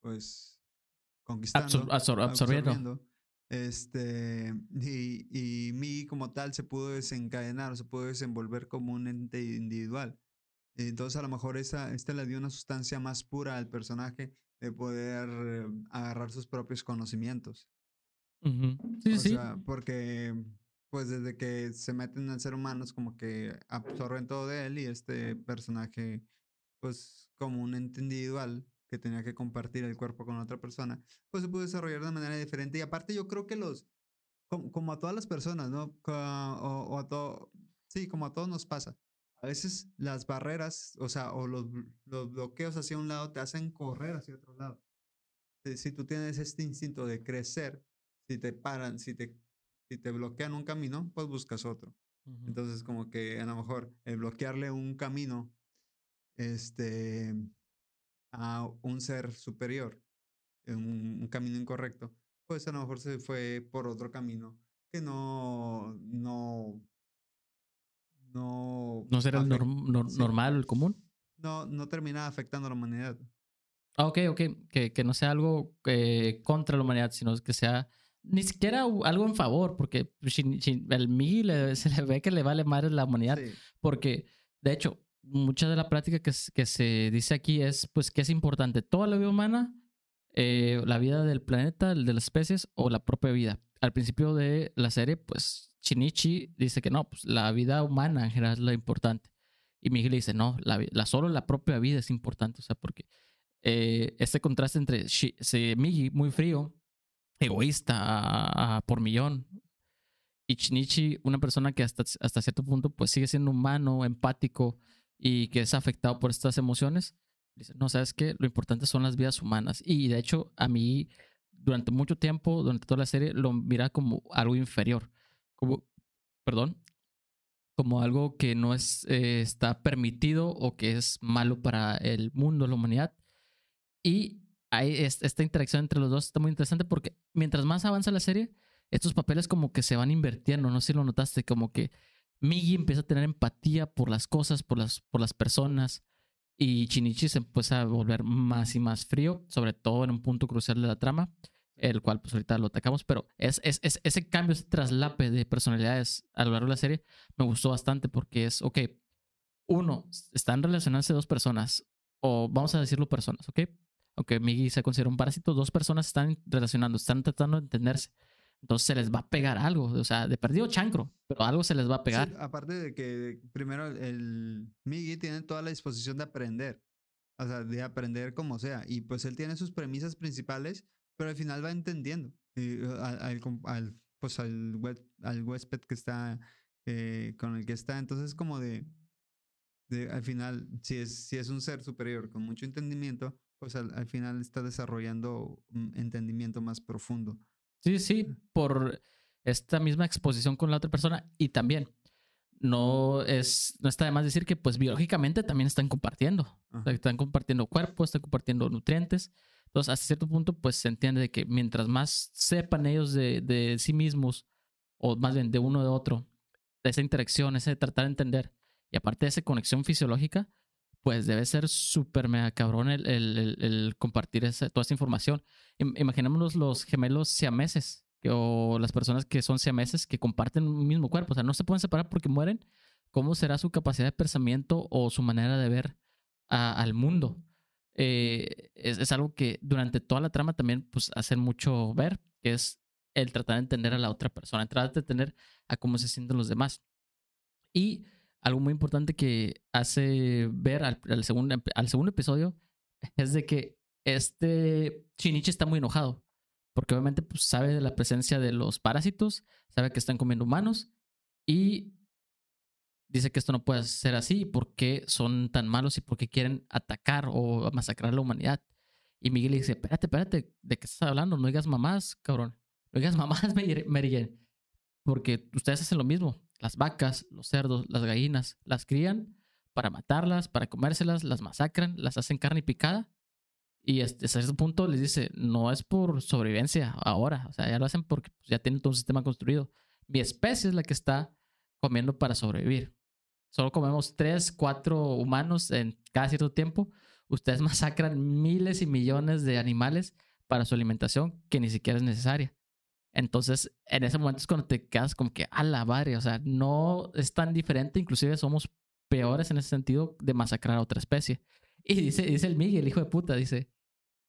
pues, conquistando. absorbiendo. Este, y, y mi como tal se pudo desencadenar o se pudo desenvolver como un ente individual. Entonces a lo mejor esa, esta le dio una sustancia más pura al personaje de poder eh, agarrar sus propios conocimientos. Sí, sí. porque pues desde que se meten en el ser humano es como que absorben todo de él y este personaje pues como un ente individual que tenía que compartir el cuerpo con otra persona, pues se pudo desarrollar de manera diferente. Y aparte yo creo que los, como, a todas las personas, ¿no? O, o a todo, sí, como a todos nos pasa a veces las barreras, o sea, o los, los bloqueos hacia un lado te hacen correr hacia otro lado. Si, tú tienes este instinto de crecer, si te paran, si te, si te bloquean un camino, pues buscas otro. Entonces, como que a lo mejor el bloquearle un camino este, a un ser superior, un, un camino incorrecto, pues a lo mejor se fue por otro camino que no, no no... ¿No será el normal o el común? No, no termina afectando a la humanidad. Ah, ok, ok. Que, que no sea algo eh, contra la humanidad, sino que sea ni siquiera algo en favor, porque el mí [LAUGHS] se le ve que le vale madre la humanidad. Porque, de hecho, mucha de la práctica que, se dice aquí es pues que es importante toda la vida humana, eh, la vida del planeta, el de las especies o la propia vida. Al principio de la serie, pues Shinichi dice que no, pues la vida humana en general es lo importante. Y Miguel dice, no, la, solo la propia vida es importante. O sea, porque eh, este contraste entre Migi, muy frío, egoísta por millón, y Shinichi, una persona que hasta, hasta cierto punto pues sigue siendo humano, empático y que es afectado por estas emociones, dice, no, sabes qué, lo importante son las vidas humanas. Y de hecho, a mí, durante mucho tiempo, durante toda la serie, lo mira como algo inferior como, perdón, como algo que no es, eh, está permitido o que es malo para el mundo, la humanidad. Y hay esta interacción entre los dos está muy interesante porque mientras más avanza la serie, estos papeles como que se van invirtiendo, no sé si lo notaste, como que Migi empieza a tener empatía por las cosas, por las, por las personas, y Chinichi se empieza a volver más y más frío, sobre todo en un punto crucial de la trama el cual pues ahorita lo atacamos, pero es, es, ese cambio, ese traslape de personalidades a lo largo de la serie me gustó bastante porque es, ok, uno, están relacionándose dos personas, o vamos a decirlo personas, ok, aunque Migi se considera un parásito, dos personas están relacionando, están tratando de entenderse. Entonces se les va a pegar algo, o sea, de perdido chancro, pero algo se les va a pegar. aparte de que primero el Migi tiene toda la disposición de aprender, o sea, de aprender como sea, y pues él tiene sus premisas principales pero al final va entendiendo eh, al, al, pues al, al huésped que está, eh, con el que está. Entonces, como de, de, al final, si es, si es un ser superior con mucho entendimiento, pues al, al final está desarrollando un entendimiento más profundo. Sí, sí, por esta misma exposición con la otra persona y también no es no está de más decir que pues biológicamente también están compartiendo están compartiendo cuerpos están compartiendo nutrientes. Entonces, hasta cierto punto, pues se entiende de que mientras más sepan ellos de, de sí mismos, o más bien de uno de otro, de esa interacción, ese tratar de entender, y aparte de esa conexión fisiológica, pues debe ser súper mega cabrón el, compartir toda esa información. Imaginémonos los gemelos siameses o las personas que son siameses que comparten un mismo cuerpo, o sea, no se pueden separar porque mueren. ¿Cómo será su capacidad de pensamiento o su manera de ver al mundo? Eh, es, algo que durante toda la trama también pues hacen mucho ver, que es el tratar de entender a la otra persona, tratar de entender a cómo se sienten los demás. Y algo muy importante que hace ver al, segundo, al segundo episodio es de que este Shinichi está muy enojado, porque obviamente pues, sabe de la presencia de los parásitos, sabe que están comiendo humanos y dice que esto no puede ser así, por qué son tan malos y por qué quieren atacar o masacrar a la humanidad. Y Miguel le dice, espérate, espérate, ¿de qué estás hablando? No digas mamás, cabrón. No digas [LAUGHS] mamás, Mary Porque ustedes hacen lo mismo. Las vacas, los cerdos, las gallinas, las crían para matarlas, para comérselas, las masacran, las hacen carne picada. Y hasta ese punto les dice, no es por sobrevivencia ahora. O sea, ya lo hacen porque ya tienen todo un sistema construido. Mi especie es la que está comiendo para sobrevivir. solo comemos tres, cuatro humanos en cada cierto tiempo, ustedes [LAUGHS] masacran miles y millones de animales para su alimentación que ni siquiera es necesaria. Entonces, en ese momento es cuando te quedas como que a la madre, o sea, no es tan diferente, inclusive somos peores en ese sentido de masacrar a otra especie. Y dice, dice el Miguel, el hijo de puta, dice,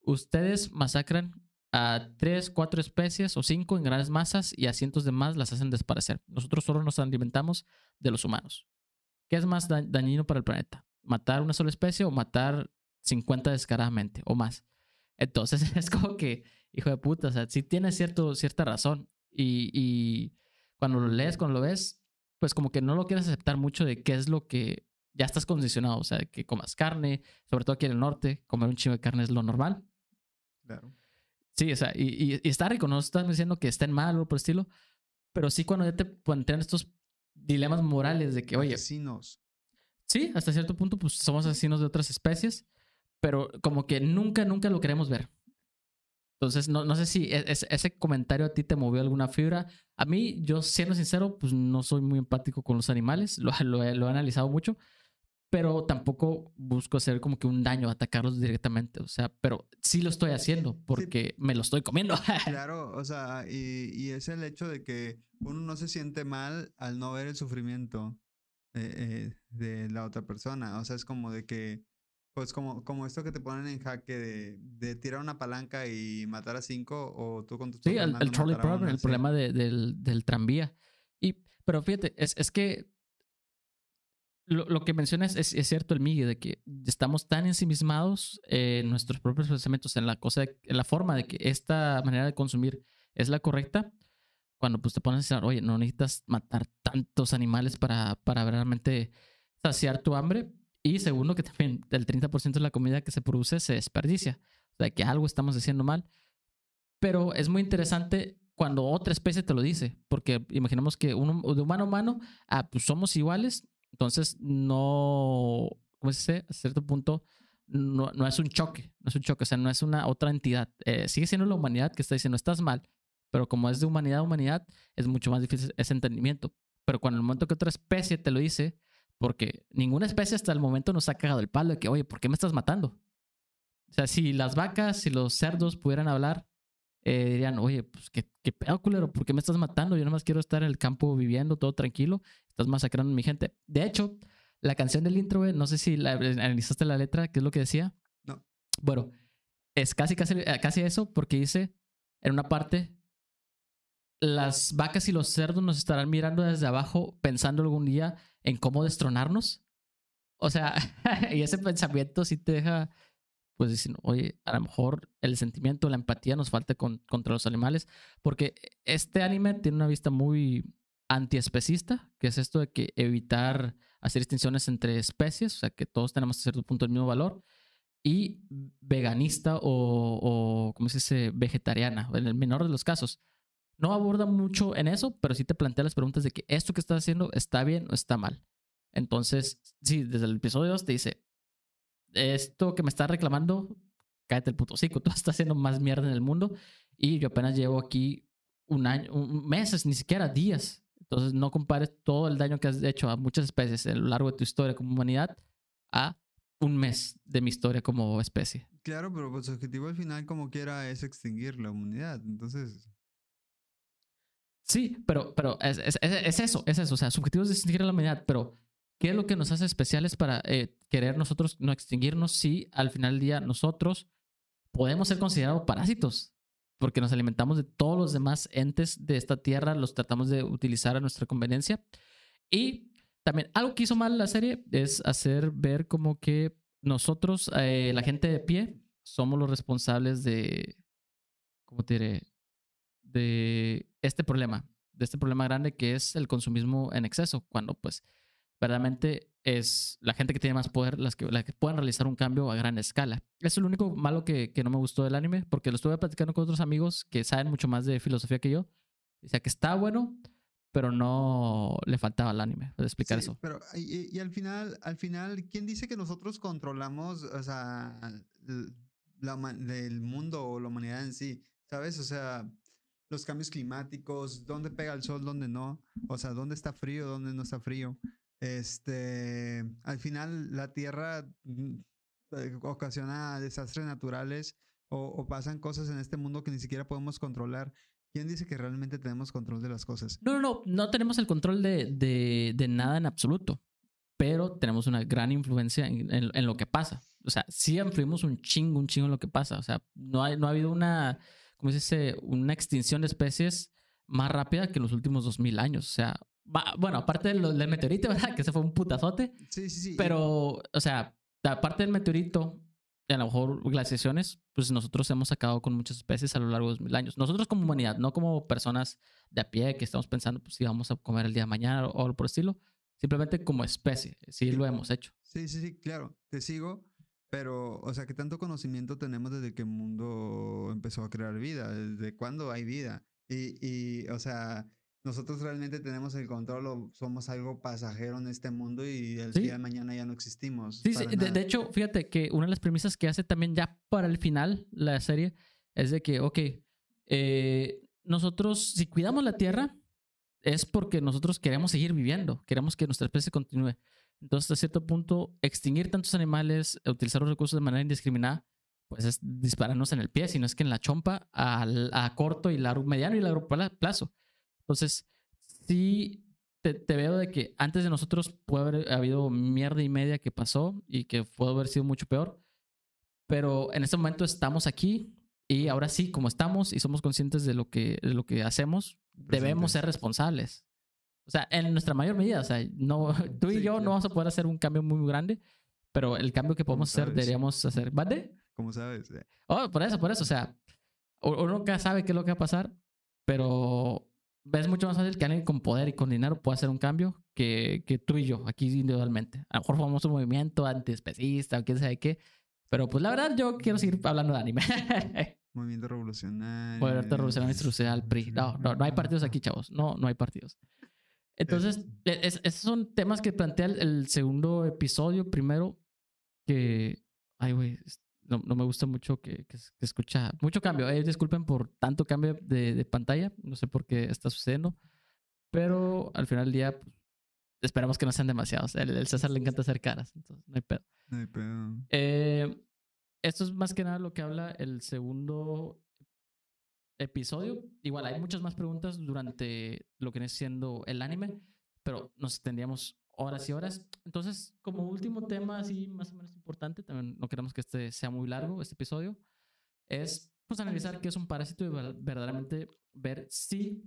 ustedes masacran a tres, cuatro especies o cinco en grandes masas y a cientos de más las hacen desaparecer. Nosotros solo nos alimentamos de los humanos. ¿Qué es más dañino para el planeta? ¿Matar una sola especie o matar 50 descaradamente o más? Entonces [LAUGHS] es como que, hijo de puta, o sea, sí tiene cierto, cierta razón. Y, y cuando lo lees, cuando lo ves, pues como que no lo quieres aceptar mucho de qué es lo que ya estás condicionado. O sea, que comas carne, sobre todo aquí en el norte, comer un chingo de carne es lo normal. Claro. Sí, o sea, y, y, está rico, no estás diciendo que estén mal o por estilo, pero sí cuando ya te plantean estos dilemas morales de que, oye. Asesinos. Sí, hasta cierto punto, pues somos asesinos de otras especies, pero como que nunca, nunca lo queremos ver. Entonces, no, no sé si e, ese comentario a ti te movió alguna fibra. A mí, yo siendo sincero, pues no soy muy empático con los animales, [LAUGHS] lo, lo, lo he analizado mucho, pero tampoco busco hacer como que un daño, atacarlos directamente, o sea, pero sí lo estoy haciendo porque me lo estoy comiendo. [LAUGHS] claro, o sea, y, y, es el hecho de que uno no se siente mal al no ver el sufrimiento eh, de la otra persona, o sea, es como de que, pues como, como esto que te ponen en jaque de, de tirar una palanca y matar a cinco o tú con tu... Sí, el, trolley problem, el problema de, del, del tranvía. Y, pero fíjate, es, es que lo, que mencionas es, es, cierto, el Miguel, de que estamos tan ensimismados en nuestros propios pensamientos, en la cosa, en la forma de que esta manera de consumir es la correcta, cuando pues te pones a decir, oye, no necesitas matar tantos animales para, para realmente saciar tu hambre. Y segundo, que también el 30% de la comida que se produce se desperdicia. O sea, que algo estamos haciendo mal. Pero es muy interesante cuando otra especie te lo dice, porque imaginemos que de humano a humano, ah, pues somos iguales, entonces, no, ¿cómo se dice? A cierto punto, no, no, es un choque, no es un choque, o sea, no es una otra entidad. Eh, sigue siendo la humanidad que está diciendo, estás mal, pero como es de humanidad a humanidad, es mucho más difícil ese entendimiento. Pero cuando el momento que otra especie te lo dice, porque ninguna especie hasta el momento nos ha cagado el palo de que, oye, ¿por qué me estás matando? O sea, si las vacas, y los cerdos pudieran hablar, eh, dirían, oye, pues qué, qué pedo, culero, ¿por qué me estás matando? Yo nomás quiero estar en el campo viviendo todo tranquilo, estás masacrando a mi gente. De hecho, la canción del intro, no sé si la, analizaste la letra, ¿qué es lo que decía? No. Bueno, es casi, casi, eh, casi eso, porque dice en una parte, las vacas y los cerdos nos estarán mirando desde abajo pensando algún día en cómo destronarnos. O sea, [LAUGHS] y ese pensamiento sí te deja pues dicen, oye, a lo mejor el sentimiento, la empatía nos falta con, contra los animales, porque este anime tiene una vista muy antiespecista, que es esto de que evitar hacer distinciones entre especies, o sea, que todos tenemos a cierto punto el mismo valor, y veganista o, o ¿cómo se dice?, vegetariana, en el menor de los casos. No aborda mucho en eso, pero sí te plantea las preguntas de que esto que estás haciendo está bien o está mal. Entonces, sí, desde el episodio 2 te dice, esto que me estás reclamando, cállate el puto cico, [LAUGHS] tú estás haciendo más mierda en el mundo y yo apenas llevo aquí un año, meses, ni siquiera días. Entonces no compares todo el daño que has hecho a muchas especies a lo largo de tu historia como humanidad a un mes de mi historia como especie. Claro, pero pues su objetivo al final como quiera es extinguir la humanidad. Entonces... Sí, pero, pero es, es, es, eso, es eso. O sea, su objetivo es extinguir la humanidad, pero ¿Qué es lo que nos hace especiales para eh, querer nosotros no extinguirnos si al final del día nosotros podemos ser considerados parásitos? Porque nos alimentamos de todos los demás entes de esta tierra, los tratamos de utilizar a nuestra conveniencia. Y también algo que hizo mal la serie es hacer ver como que nosotros, eh, la gente de pie, somos los responsables de, ¿cómo te diré? De este problema, de este problema grande que es el consumismo en exceso, cuando pues verdaderamente es la gente que tiene más poder las que, que pueden realizar un cambio a gran escala. Eso es lo único malo que, que no me gustó del anime, porque lo estuve platicando con otros amigos que saben mucho más de filosofía que yo. O sea, que está bueno, pero no le faltaba al anime de explicar eso. Pero, y, y, al final, al final, ¿quién dice que nosotros controlamos, o sea, la, el mundo o la humanidad en sí? ¿Sabes? O sea, los cambios climáticos, dónde pega el sol, dónde no, o sea, dónde está frío, dónde no está frío. este, al final la Tierra mm, eh, ocasiona desastres naturales o, o pasan cosas en este mundo que ni siquiera podemos controlar. ¿Quién dice que realmente tenemos control de las cosas? No, no, no, no tenemos el control de, de, de nada en absoluto, pero tenemos una gran influencia en, en- en lo que pasa. O sea, sí influimos un chingo, un chingo en lo que pasa. O sea, no, hay, no ha habido una, ¿cómo se dice? Una extinción de especies más rápida que en los últimos 2000 años. O sea, va- bueno, aparte de lo- del meteorito, ¿verdad? Que se fue un putazote. Sí, sí, sí. Pero, o sea, aparte del meteorito, a lo mejor glaciaciones, pues nosotros hemos acabado con muchas especies a lo largo de dos mil años. Nosotros como humanidad, no como personas de a pie que estamos pensando, pues si vamos a comer el día de mañana o, algo por el estilo. Simplemente como especie, sí lo hemos hecho. Sí, sí, sí, claro, te sigo, pero, o sea, ¿qué tanto conocimiento tenemos desde que el mundo empezó a crear vida? ¿Desde cuándo hay vida? Y, y, o sea, nosotros realmente tenemos el control o somos algo pasajero en este mundo y el Sí. día de mañana ya no existimos. Sí, sí. De, de hecho, fíjate que una de las premisas que hace también ya para el final la serie es de que, ok, eh, nosotros, si cuidamos la tierra, es porque nosotros queremos seguir viviendo, queremos que nuestra especie continúe. Entonces, a cierto punto, extinguir tantos animales, utilizar los recursos de manera indiscriminada, pues es dispararnos en el pie, sino es que en la chompa al- a, corto y largo, mediano y largo pla- plazo. Entonces, sí te, te veo de que antes de nosotros puede haber habido mierda y media que pasó y que pudo haber sido mucho peor, pero en este momento estamos aquí y ahora sí, como estamos y somos conscientes de lo que, de lo que hacemos, debemos ser responsables. O sea, en nuestra mayor medida, o sea, no, [LAUGHS] tú y Sí, yo no vamos a poder hacer un cambio muy grande, pero el cambio que podemos hacer deberíamos hacer. ¿Vale? Como sabes, eh, Oh, por eso, por eso. O sea, uno nunca sabe qué es lo que va a pasar, pero es mucho más fácil que alguien con poder y con dinero pueda hacer un cambio que, que tú y yo, aquí individualmente. A lo mejor formamos un movimiento antiespecista o quién sabe qué, pero pues la verdad yo quiero seguir hablando de anime. [LAUGHS] movimiento revolucionario. Movimiento Revolucionario Institucional, PRI. No, no, no hay partidos aquí, chavos. No, no hay partidos. Entonces, e- es- esos son temas que plantea el, el segundo episodio. Primero, que. Ay, güey. No, no me gusta mucho que, que, que escucha. Mucho cambio. Eh, disculpen por tanto cambio de, de pantalla. No sé por qué está sucediendo. Pero al final del día, pues, esperamos que no sean demasiados. El, el César le encanta hacer caras. Entonces, no hay pedo. No hay pedo. Eh, esto es más que nada lo que habla el segundo episodio. Igual hay muchas más preguntas durante lo que viene siendo el anime, pero nos tendríamos horas y horas. Entonces, como último tema, así más o menos importante, también no queremos que este sea muy largo, este episodio, es pues analizar qué es un parásito y ver- verdaderamente ver si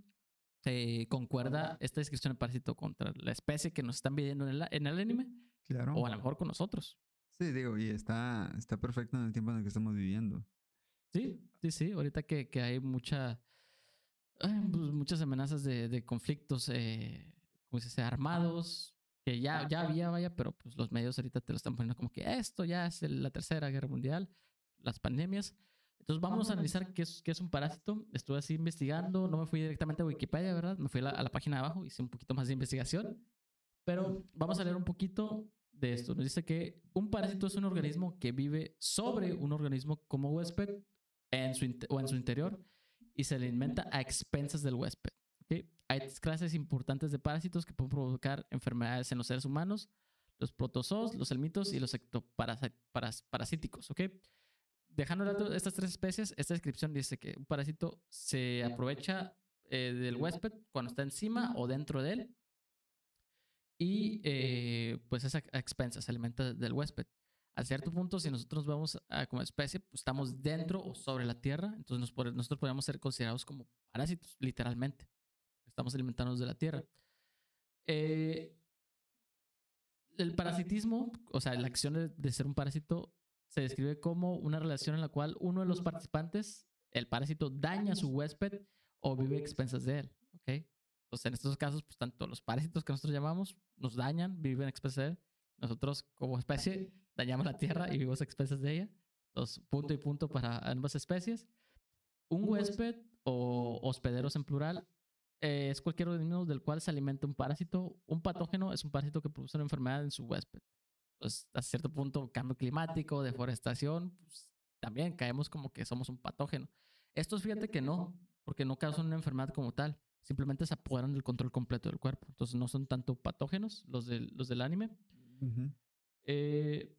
eh, concuerda esta descripción de parásito contra la especie que nos están viviendo en el, en el anime Claro. o a lo mejor con nosotros. Sí, digo, y está, está perfecto en el tiempo en el que estamos viviendo. Sí, sí, sí. Ahorita que, que hay mucha, ay, pues, muchas amenazas de, de conflictos, eh, como se dice, armados, que ya, ya había, vaya, pero pues los medios ahorita te lo están poniendo como que esto ya es la tercera guerra mundial, las pandemias. Entonces vamos a analizar qué es, qué es un parásito. Estuve así investigando, no me fui directamente a Wikipedia, ¿verdad? Me fui a la, a la página de abajo, hice un poquito más de investigación. Pero vamos a leer un poquito de esto. Nos dice que un parásito es un organismo que vive sobre un organismo como huésped en su o en su interior y se alimenta a expensas del huésped. ¿ok? Hay clases importantes de parásitos que pueden provocar enfermedades en los seres humanos: los protozoos, los helmintos y los ectoparasíticos. Dejando estas tres especies, esta descripción dice que un parásito se aprovecha eh, del huésped cuando está encima o dentro de él y eh, pues es a expensas, se alimenta del huésped. A cierto punto, si nosotros ah, como especie, pues estamos dentro o sobre la tierra, entonces nos pod- nosotros podríamos ser considerados como parásitos, literalmente. Estamos alimentándonos de la tierra. Eh, el parasitismo, o sea, la acción de, de ser un parásito, se describe como una relación en la cual uno de los participantes, el parásito, daña a su huésped o vive a expensas de él. ¿ok? Entonces, en estos casos, pues tanto los parásitos que nosotros llamamos nos dañan, viven a expensas de él. Nosotros, como especie, dañamos la tierra y vivimos a expensas de ella. Entonces, punto y punto para ambas especies. Un huésped o hospederos en plural eh, es cualquier organismo del cual se alimenta un parásito. Un patógeno es un parásito que produce una enfermedad en su huésped. Entonces, a cierto punto, cambio climático, deforestación, pues, también caemos como que somos un patógeno. Estos, fíjate que no, porque no causan una enfermedad como tal, simplemente se apoderan del control completo del cuerpo. Entonces no son tanto patógenos los del, los del anime. Eh,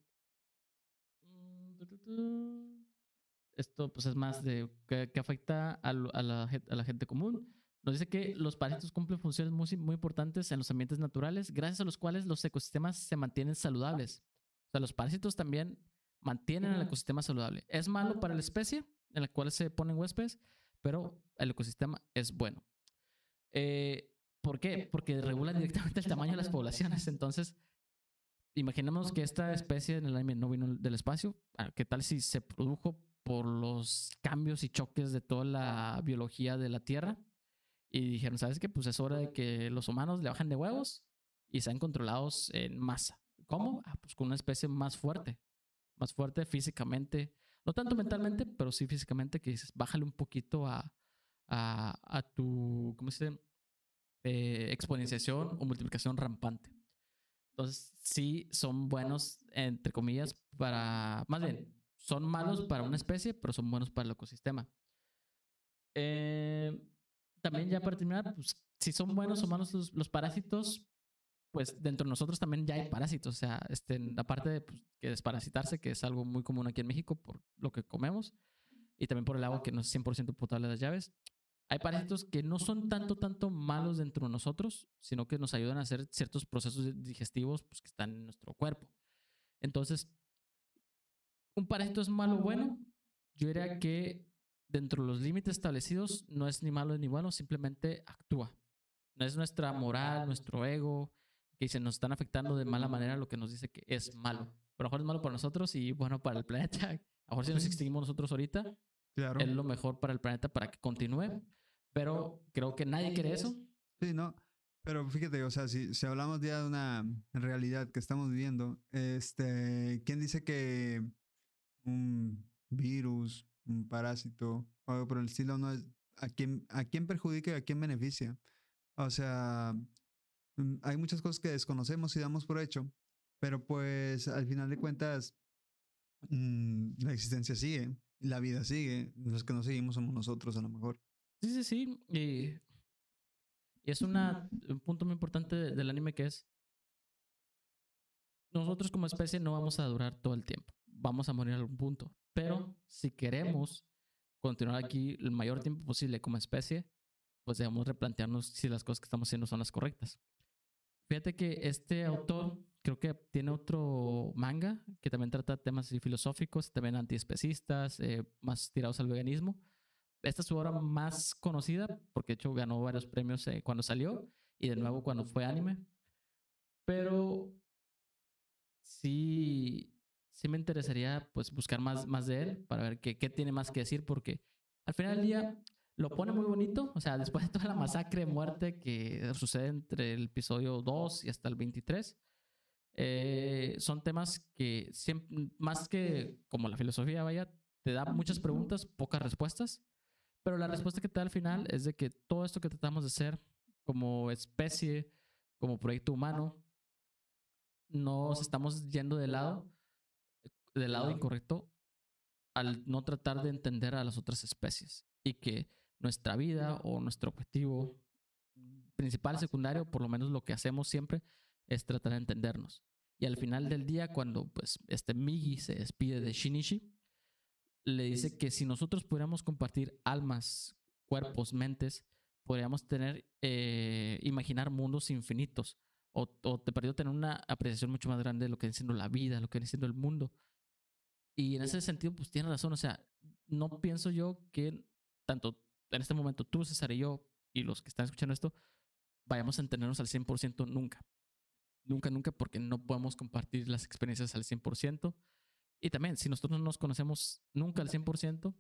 esto pues es más de que, afecta a, la, a, la, gente común. Nos dice que los parásitos cumplen funciones muy, muy importantes en los ambientes naturales, gracias a los cuales los ecosistemas se mantienen saludables. O sea, los parásitos también mantienen el ecosistema saludable. Es malo para la especie en la cual se ponen huéspedes, pero el ecosistema es bueno. Eh, ¿Por qué? Porque regulan [LAUGHS] directamente el tamaño de las [LAUGHS] poblaciones. Entonces, imaginemos que esta especie en el anime no vino del espacio. Ah, ¿Qué tal si se produjo por los cambios y choques de toda la biología de la Tierra? Y dijeron, ¿sabes qué? Pues es hora de que los humanos le bajen de huevos y sean controlados en masa. ¿Cómo? Ah, pues con una especie más fuerte, más fuerte físicamente, no tanto mentalmente, pero sí físicamente, que dices, bájale un poquito a, a, tu, ¿cómo se dice? Eh, exponenciación o multiplicación rampante. Entonces, sí son buenos, entre comillas, para, más bien, son malos para una especie, pero son buenos para el ecosistema. Eh, también ya para terminar, pues, si son buenos o malos los, parásitos, pues dentro de nosotros también ya hay parásitos. O sea, este, aparte de pues, que desparasitarse, que es algo muy común aquí en México por lo que comemos, y también por el agua que no es 100% potable de las llaves, hay parásitos que no son tanto, tanto malos dentro de nosotros, sino que nos ayudan a hacer ciertos procesos digestivos pues, que están en nuestro cuerpo. Entonces, ¿un parásito es malo o bueno? Yo diría que dentro de los límites establecidos no es ni malo ni bueno, simplemente actúa. No es nuestra moral, nuestro ego, que se nos están afectando de mala manera lo que nos dice que es malo. Pero a lo mejor es malo para nosotros y bueno para el planeta. A lo mejor si nos extinguimos nosotros ahorita, claro. es lo mejor para el planeta para que continúe. Pero creo que nadie quiere eso. Sí, no. Pero fíjate, o sea, si, si hablamos ya de una realidad que estamos viviendo, este, ¿quién dice que un virus, un parásito o algo por el estilo no es a quién, a quién perjudica y a quién beneficia? O sea, mm, hay muchas cosas que desconocemos y damos por hecho, pero pues al final de cuentas mm, la existencia sigue, la vida sigue, los que no seguimos somos nosotros a lo mejor. Sí, sí, sí. Y, es una, un punto muy importante del anime que es, nosotros como especie no vamos a durar todo el tiempo, vamos a morir en algún punto, pero si queremos continuar aquí el mayor tiempo posible como especie, pues debemos replantearnos si las cosas que estamos haciendo son las correctas. Fíjate que este autor creo que tiene otro manga que también trata temas filosóficos, también antiespecistas, eh, más tirados al veganismo esta es su obra más conocida, porque de hecho ganó varios premios eh, cuando salió y de nuevo cuando fue anime. Pero sí, sí me interesaría pues buscar más, más de él para ver qué, qué tiene más que decir, porque al final del día lo pone muy bonito, o sea, después de toda la masacre, muerte que sucede entre el episodio 2 y hasta el 23, eh, son temas que siempre, más que como la filosofía, vaya, te da muchas preguntas, pocas respuestas. Pero la respuesta que te da al final es de que todo esto que tratamos de hacer como especie, como proyecto humano, nos estamos yendo de lado, del lado incorrecto, al no tratar de entender a las otras especies. Y que nuestra vida o nuestro objetivo principal, secundario, por lo menos lo que hacemos siempre, es tratar de entendernos. Y al final del día, cuando pues este Migi se despide de Shinichi, le dice que si nosotros pudiéramos compartir almas, cuerpos, mentes, podríamos tener, eh, imaginar mundos infinitos. O, o te perdió tener una apreciación mucho más grande de lo que viene siendo la vida, lo que viene siendo el mundo. Y en ese sentido, pues tiene razón. O sea, no pienso yo que tanto en este momento tú, César y yo, y los que están escuchando esto, vayamos a entendernos al 100% nunca. Nunca, nunca, porque no podemos compartir las experiencias al 100%. Y también, si nosotros no nos conocemos nunca al 100%,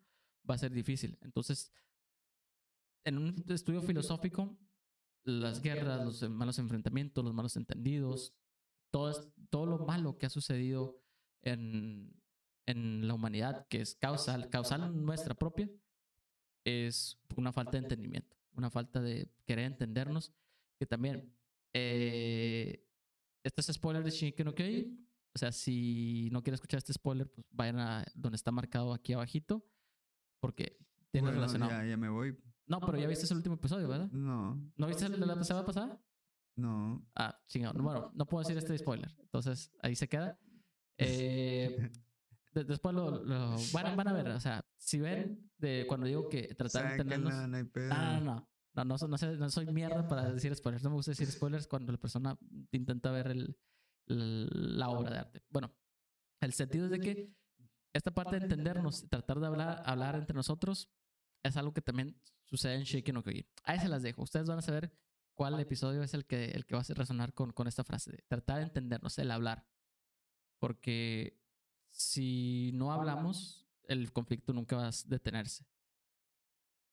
va a ser difícil. Entonces, en un estudio filosófico, las guerras, los malos enfrentamientos, los malos entendidos, todo, todo lo malo que ha sucedido en, en la humanidad, que es causal, causal nuestra propia, es una falta de entendimiento, una falta de querer entendernos, que también, eh, este es spoiler de Shinki no Kyojin, o sea, si no quieren escuchar este spoiler, pues vayan a donde está marcado aquí abajito, porque tiene relacionado. Ya, ya me voy. No, pero ya viste el último episodio, ¿verdad? No, ¿No viste el de la semana pasada? no. Ah, chingado. Bueno, no puedo decir este spoiler. Entonces, ahí se queda. [LAUGHS] Eh, de- después lo, lo- van, van a ver. O sea, si ven de cuando digo que tratar de entendernos. Sáquenla, no hay pedo. No, no, no. No, no, no, sé- no soy mierda para decir spoilers. No me gusta decir spoilers cuando la persona intenta ver el- la obra de arte. Bueno, el sentido es de que esta parte de entendernos, tratar de hablar, hablar entre nosotros, es algo que también sucede en Shake No Kyojin. Ahí se las dejo. Ustedes van a saber cuál episodio es el que, el que va a resonar con, con esta frase de tratar de entendernos, el hablar. Porque si no hablamos, el conflicto nunca va a detenerse.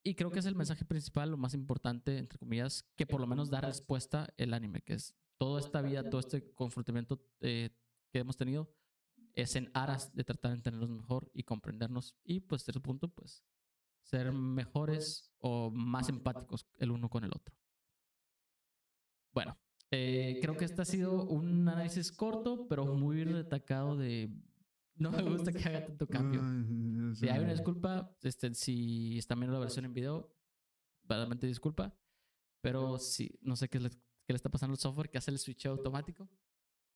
Y creo que es el mensaje principal, lo más importante, entre comillas, que por lo menos da respuesta el anime, que es toda esta vida, todo este confrontamiento eh, que hemos tenido, es en aras de tratar de entendernos mejor y comprendernos y, pues, hasta ese punto, pues, ser mejores o más empáticos el uno con el otro. Bueno, eh, creo que este ha sido un análisis corto, pero muy retacado de... No me gusta que haga tanto cambio. Si hay una disculpa, este, si están viendo la versión en video, verdaderamente disculpa. Pero sí, no sé qué le, qué le está pasando al software que hace el switch automático.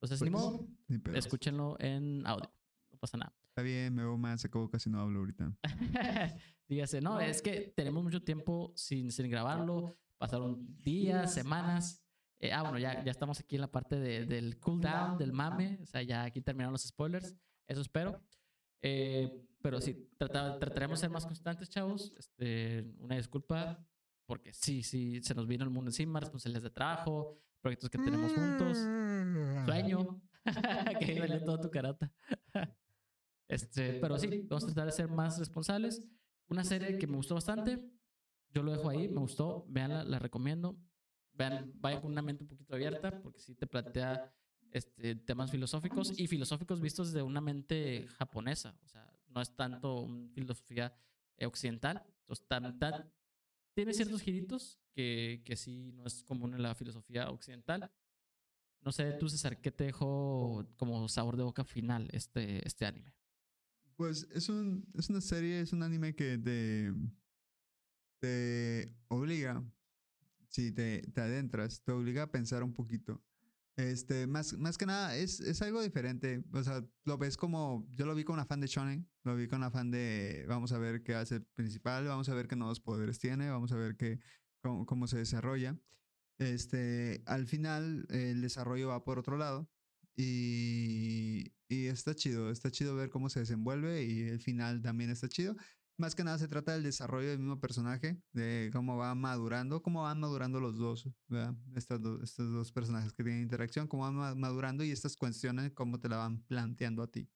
Entonces, ni pues, modo, ni escúchenlo en audio. No pasa nada. Está bien, me veo más, acabo casi no hablo ahorita. [LAUGHS] Dígase, no, es que tenemos mucho tiempo sin, sin grabarlo. Pasaron días, semanas. Eh, ah, bueno, ya, ya estamos aquí en la parte de- del cooldown, del mame. O sea, ya aquí terminaron los spoilers. Eso espero. Eh, pero sí, trata- trataremos de ser más constantes, chavos. Este, una disculpa, porque sí, sí, se nos vino el mundo encima, responsabilidades de trabajo, proyectos que tenemos juntos, sueño, [LAUGHS] que salió toda tu carata. [LAUGHS] este, pero sí, vamos a tratar de ser más responsables. Una serie que me gustó bastante, yo lo dejo ahí, me gustó, veanla, la recomiendo. Vean, vayan con una mente un poquito abierta, porque sí te plantea este, temas filosóficos y filosóficos vistos de una mente japonesa. O sea, no es tanto una filosofía occidental. Entonces, tan, tan- tiene ciertos giritos que, que sí no es común en la filosofía occidental. No sé, tú, César, ¿qué te dejó como sabor de boca final este, este anime? Pues es, un, es una serie, es un anime que te, te obliga, si te, te adentras, te obliga a pensar un poquito. Este, más, más que nada, es, es algo diferente. O sea, lo ves como. Yo lo vi con afán de Shonen. Lo vi con afán de. Vamos a ver qué hace el principal. Vamos a ver qué nuevos poderes tiene. Vamos a ver qué, cómo, cómo se desarrolla. Este, al final, el desarrollo va por otro lado. Y, y está chido. Está chido ver cómo se desenvuelve. Y el final también está chido. Más que nada se trata del desarrollo del mismo personaje, de cómo va madurando, cómo van madurando los dos, ¿verdad? Estas do- estos dos personajes que tienen interacción, cómo van ma- madurando y estas cuestiones, cómo te la van planteando a ti.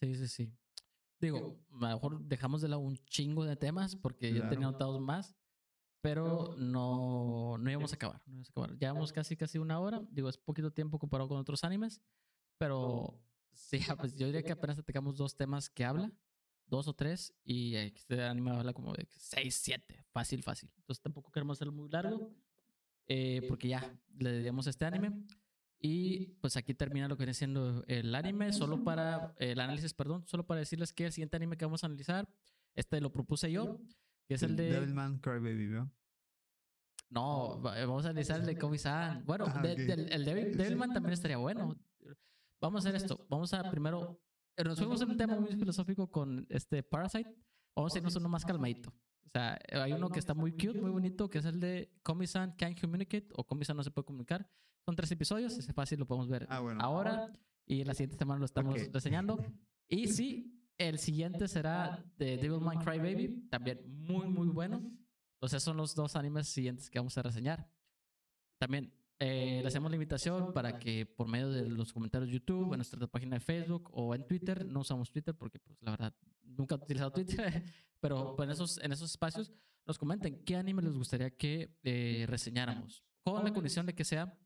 Sí, sí, sí. Digo, a lo mejor dejamos de lado un chingo de temas porque yo tenía Claro. anotados más, pero no, no íbamos a acabar. No íbamos a acabar. Llevamos casi, casi una hora. Digo, es poquito tiempo comparado con otros animes, pero [LAUGHS] sí, pues yo diría que apenas tengamos dos temas que habla, dos o tres, y eh, este anime habla como de seis, siete, fácil, fácil. Entonces tampoco queremos hacerlo muy largo, eh, porque ya le dedicamos a este anime. Y pues aquí termina lo que viene siendo el anime, solo para el análisis, perdón, solo para decirles que el siguiente anime que vamos a analizar, este lo propuse yo, que es el de... Devilman Crybaby, ¿verdad? No, va- vamos a analizar el de Komi-san. Bueno, Ah, de- el Devil, Devilman también estaría bueno. Vamos a hacer esto. Vamos a primero. Eh, Nos fuimos en un tema muy filosófico con este Parasite. Vamos a irnos a uno más calmadito. O sea, hay uno que está muy cute, muy bonito, que es el de Komi-san Can't Communicate o Komi-san no se puede comunicar. Son tres episodios, ese fácil lo podemos ver Ah, bueno. ahora y la siguiente semana lo estamos Ok. reseñando. Y [LAUGHS] sí, el siguiente será de Devilman Crybaby, también muy, muy bueno. Entonces son los dos animes siguientes que vamos a reseñar. También eh, le hacemos la invitación para que por medio de los comentarios de YouTube, en nuestra página de Facebook o en Twitter, no usamos Twitter porque pues la verdad nunca he utilizado Twitter, [LAUGHS] pero en esos, en esos espacios nos comenten qué anime les gustaría que eh, reseñáramos, con la condición de que sea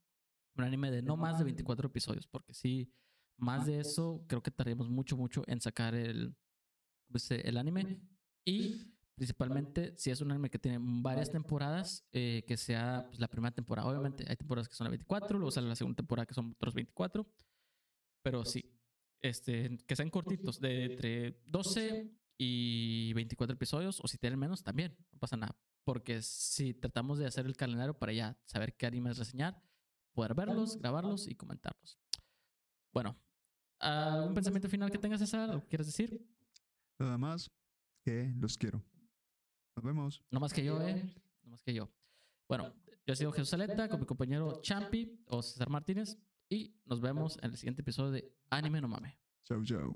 un anime de no más de 24 episodios, porque si más de eso creo que tardaríamos mucho, mucho en sacar el, pues, el anime. Y principalmente si es un anime que tiene varias temporadas, eh, que sea pues, la primera temporada. Obviamente hay temporadas que son de 24, luego sale la segunda temporada que son otros 24, pero sí, este, que sean cortitos, de entre 12 y 24 episodios, o si tienen menos también, no pasa nada. porque si tratamos de hacer el calendario para ya saber qué animes reseñar, poder verlos, grabarlos y comentarlos. Bueno, ¿algún pensamiento final que tengas, César? ¿Lo quieres decir? Nada más que los quiero. Nos vemos. No más que yo, ¿eh? No más que yo. Bueno, yo he sido Jesús Saleta con mi compañero Champi o César Martínez y nos vemos en el siguiente episodio de Anime No Mame. Chau, chau.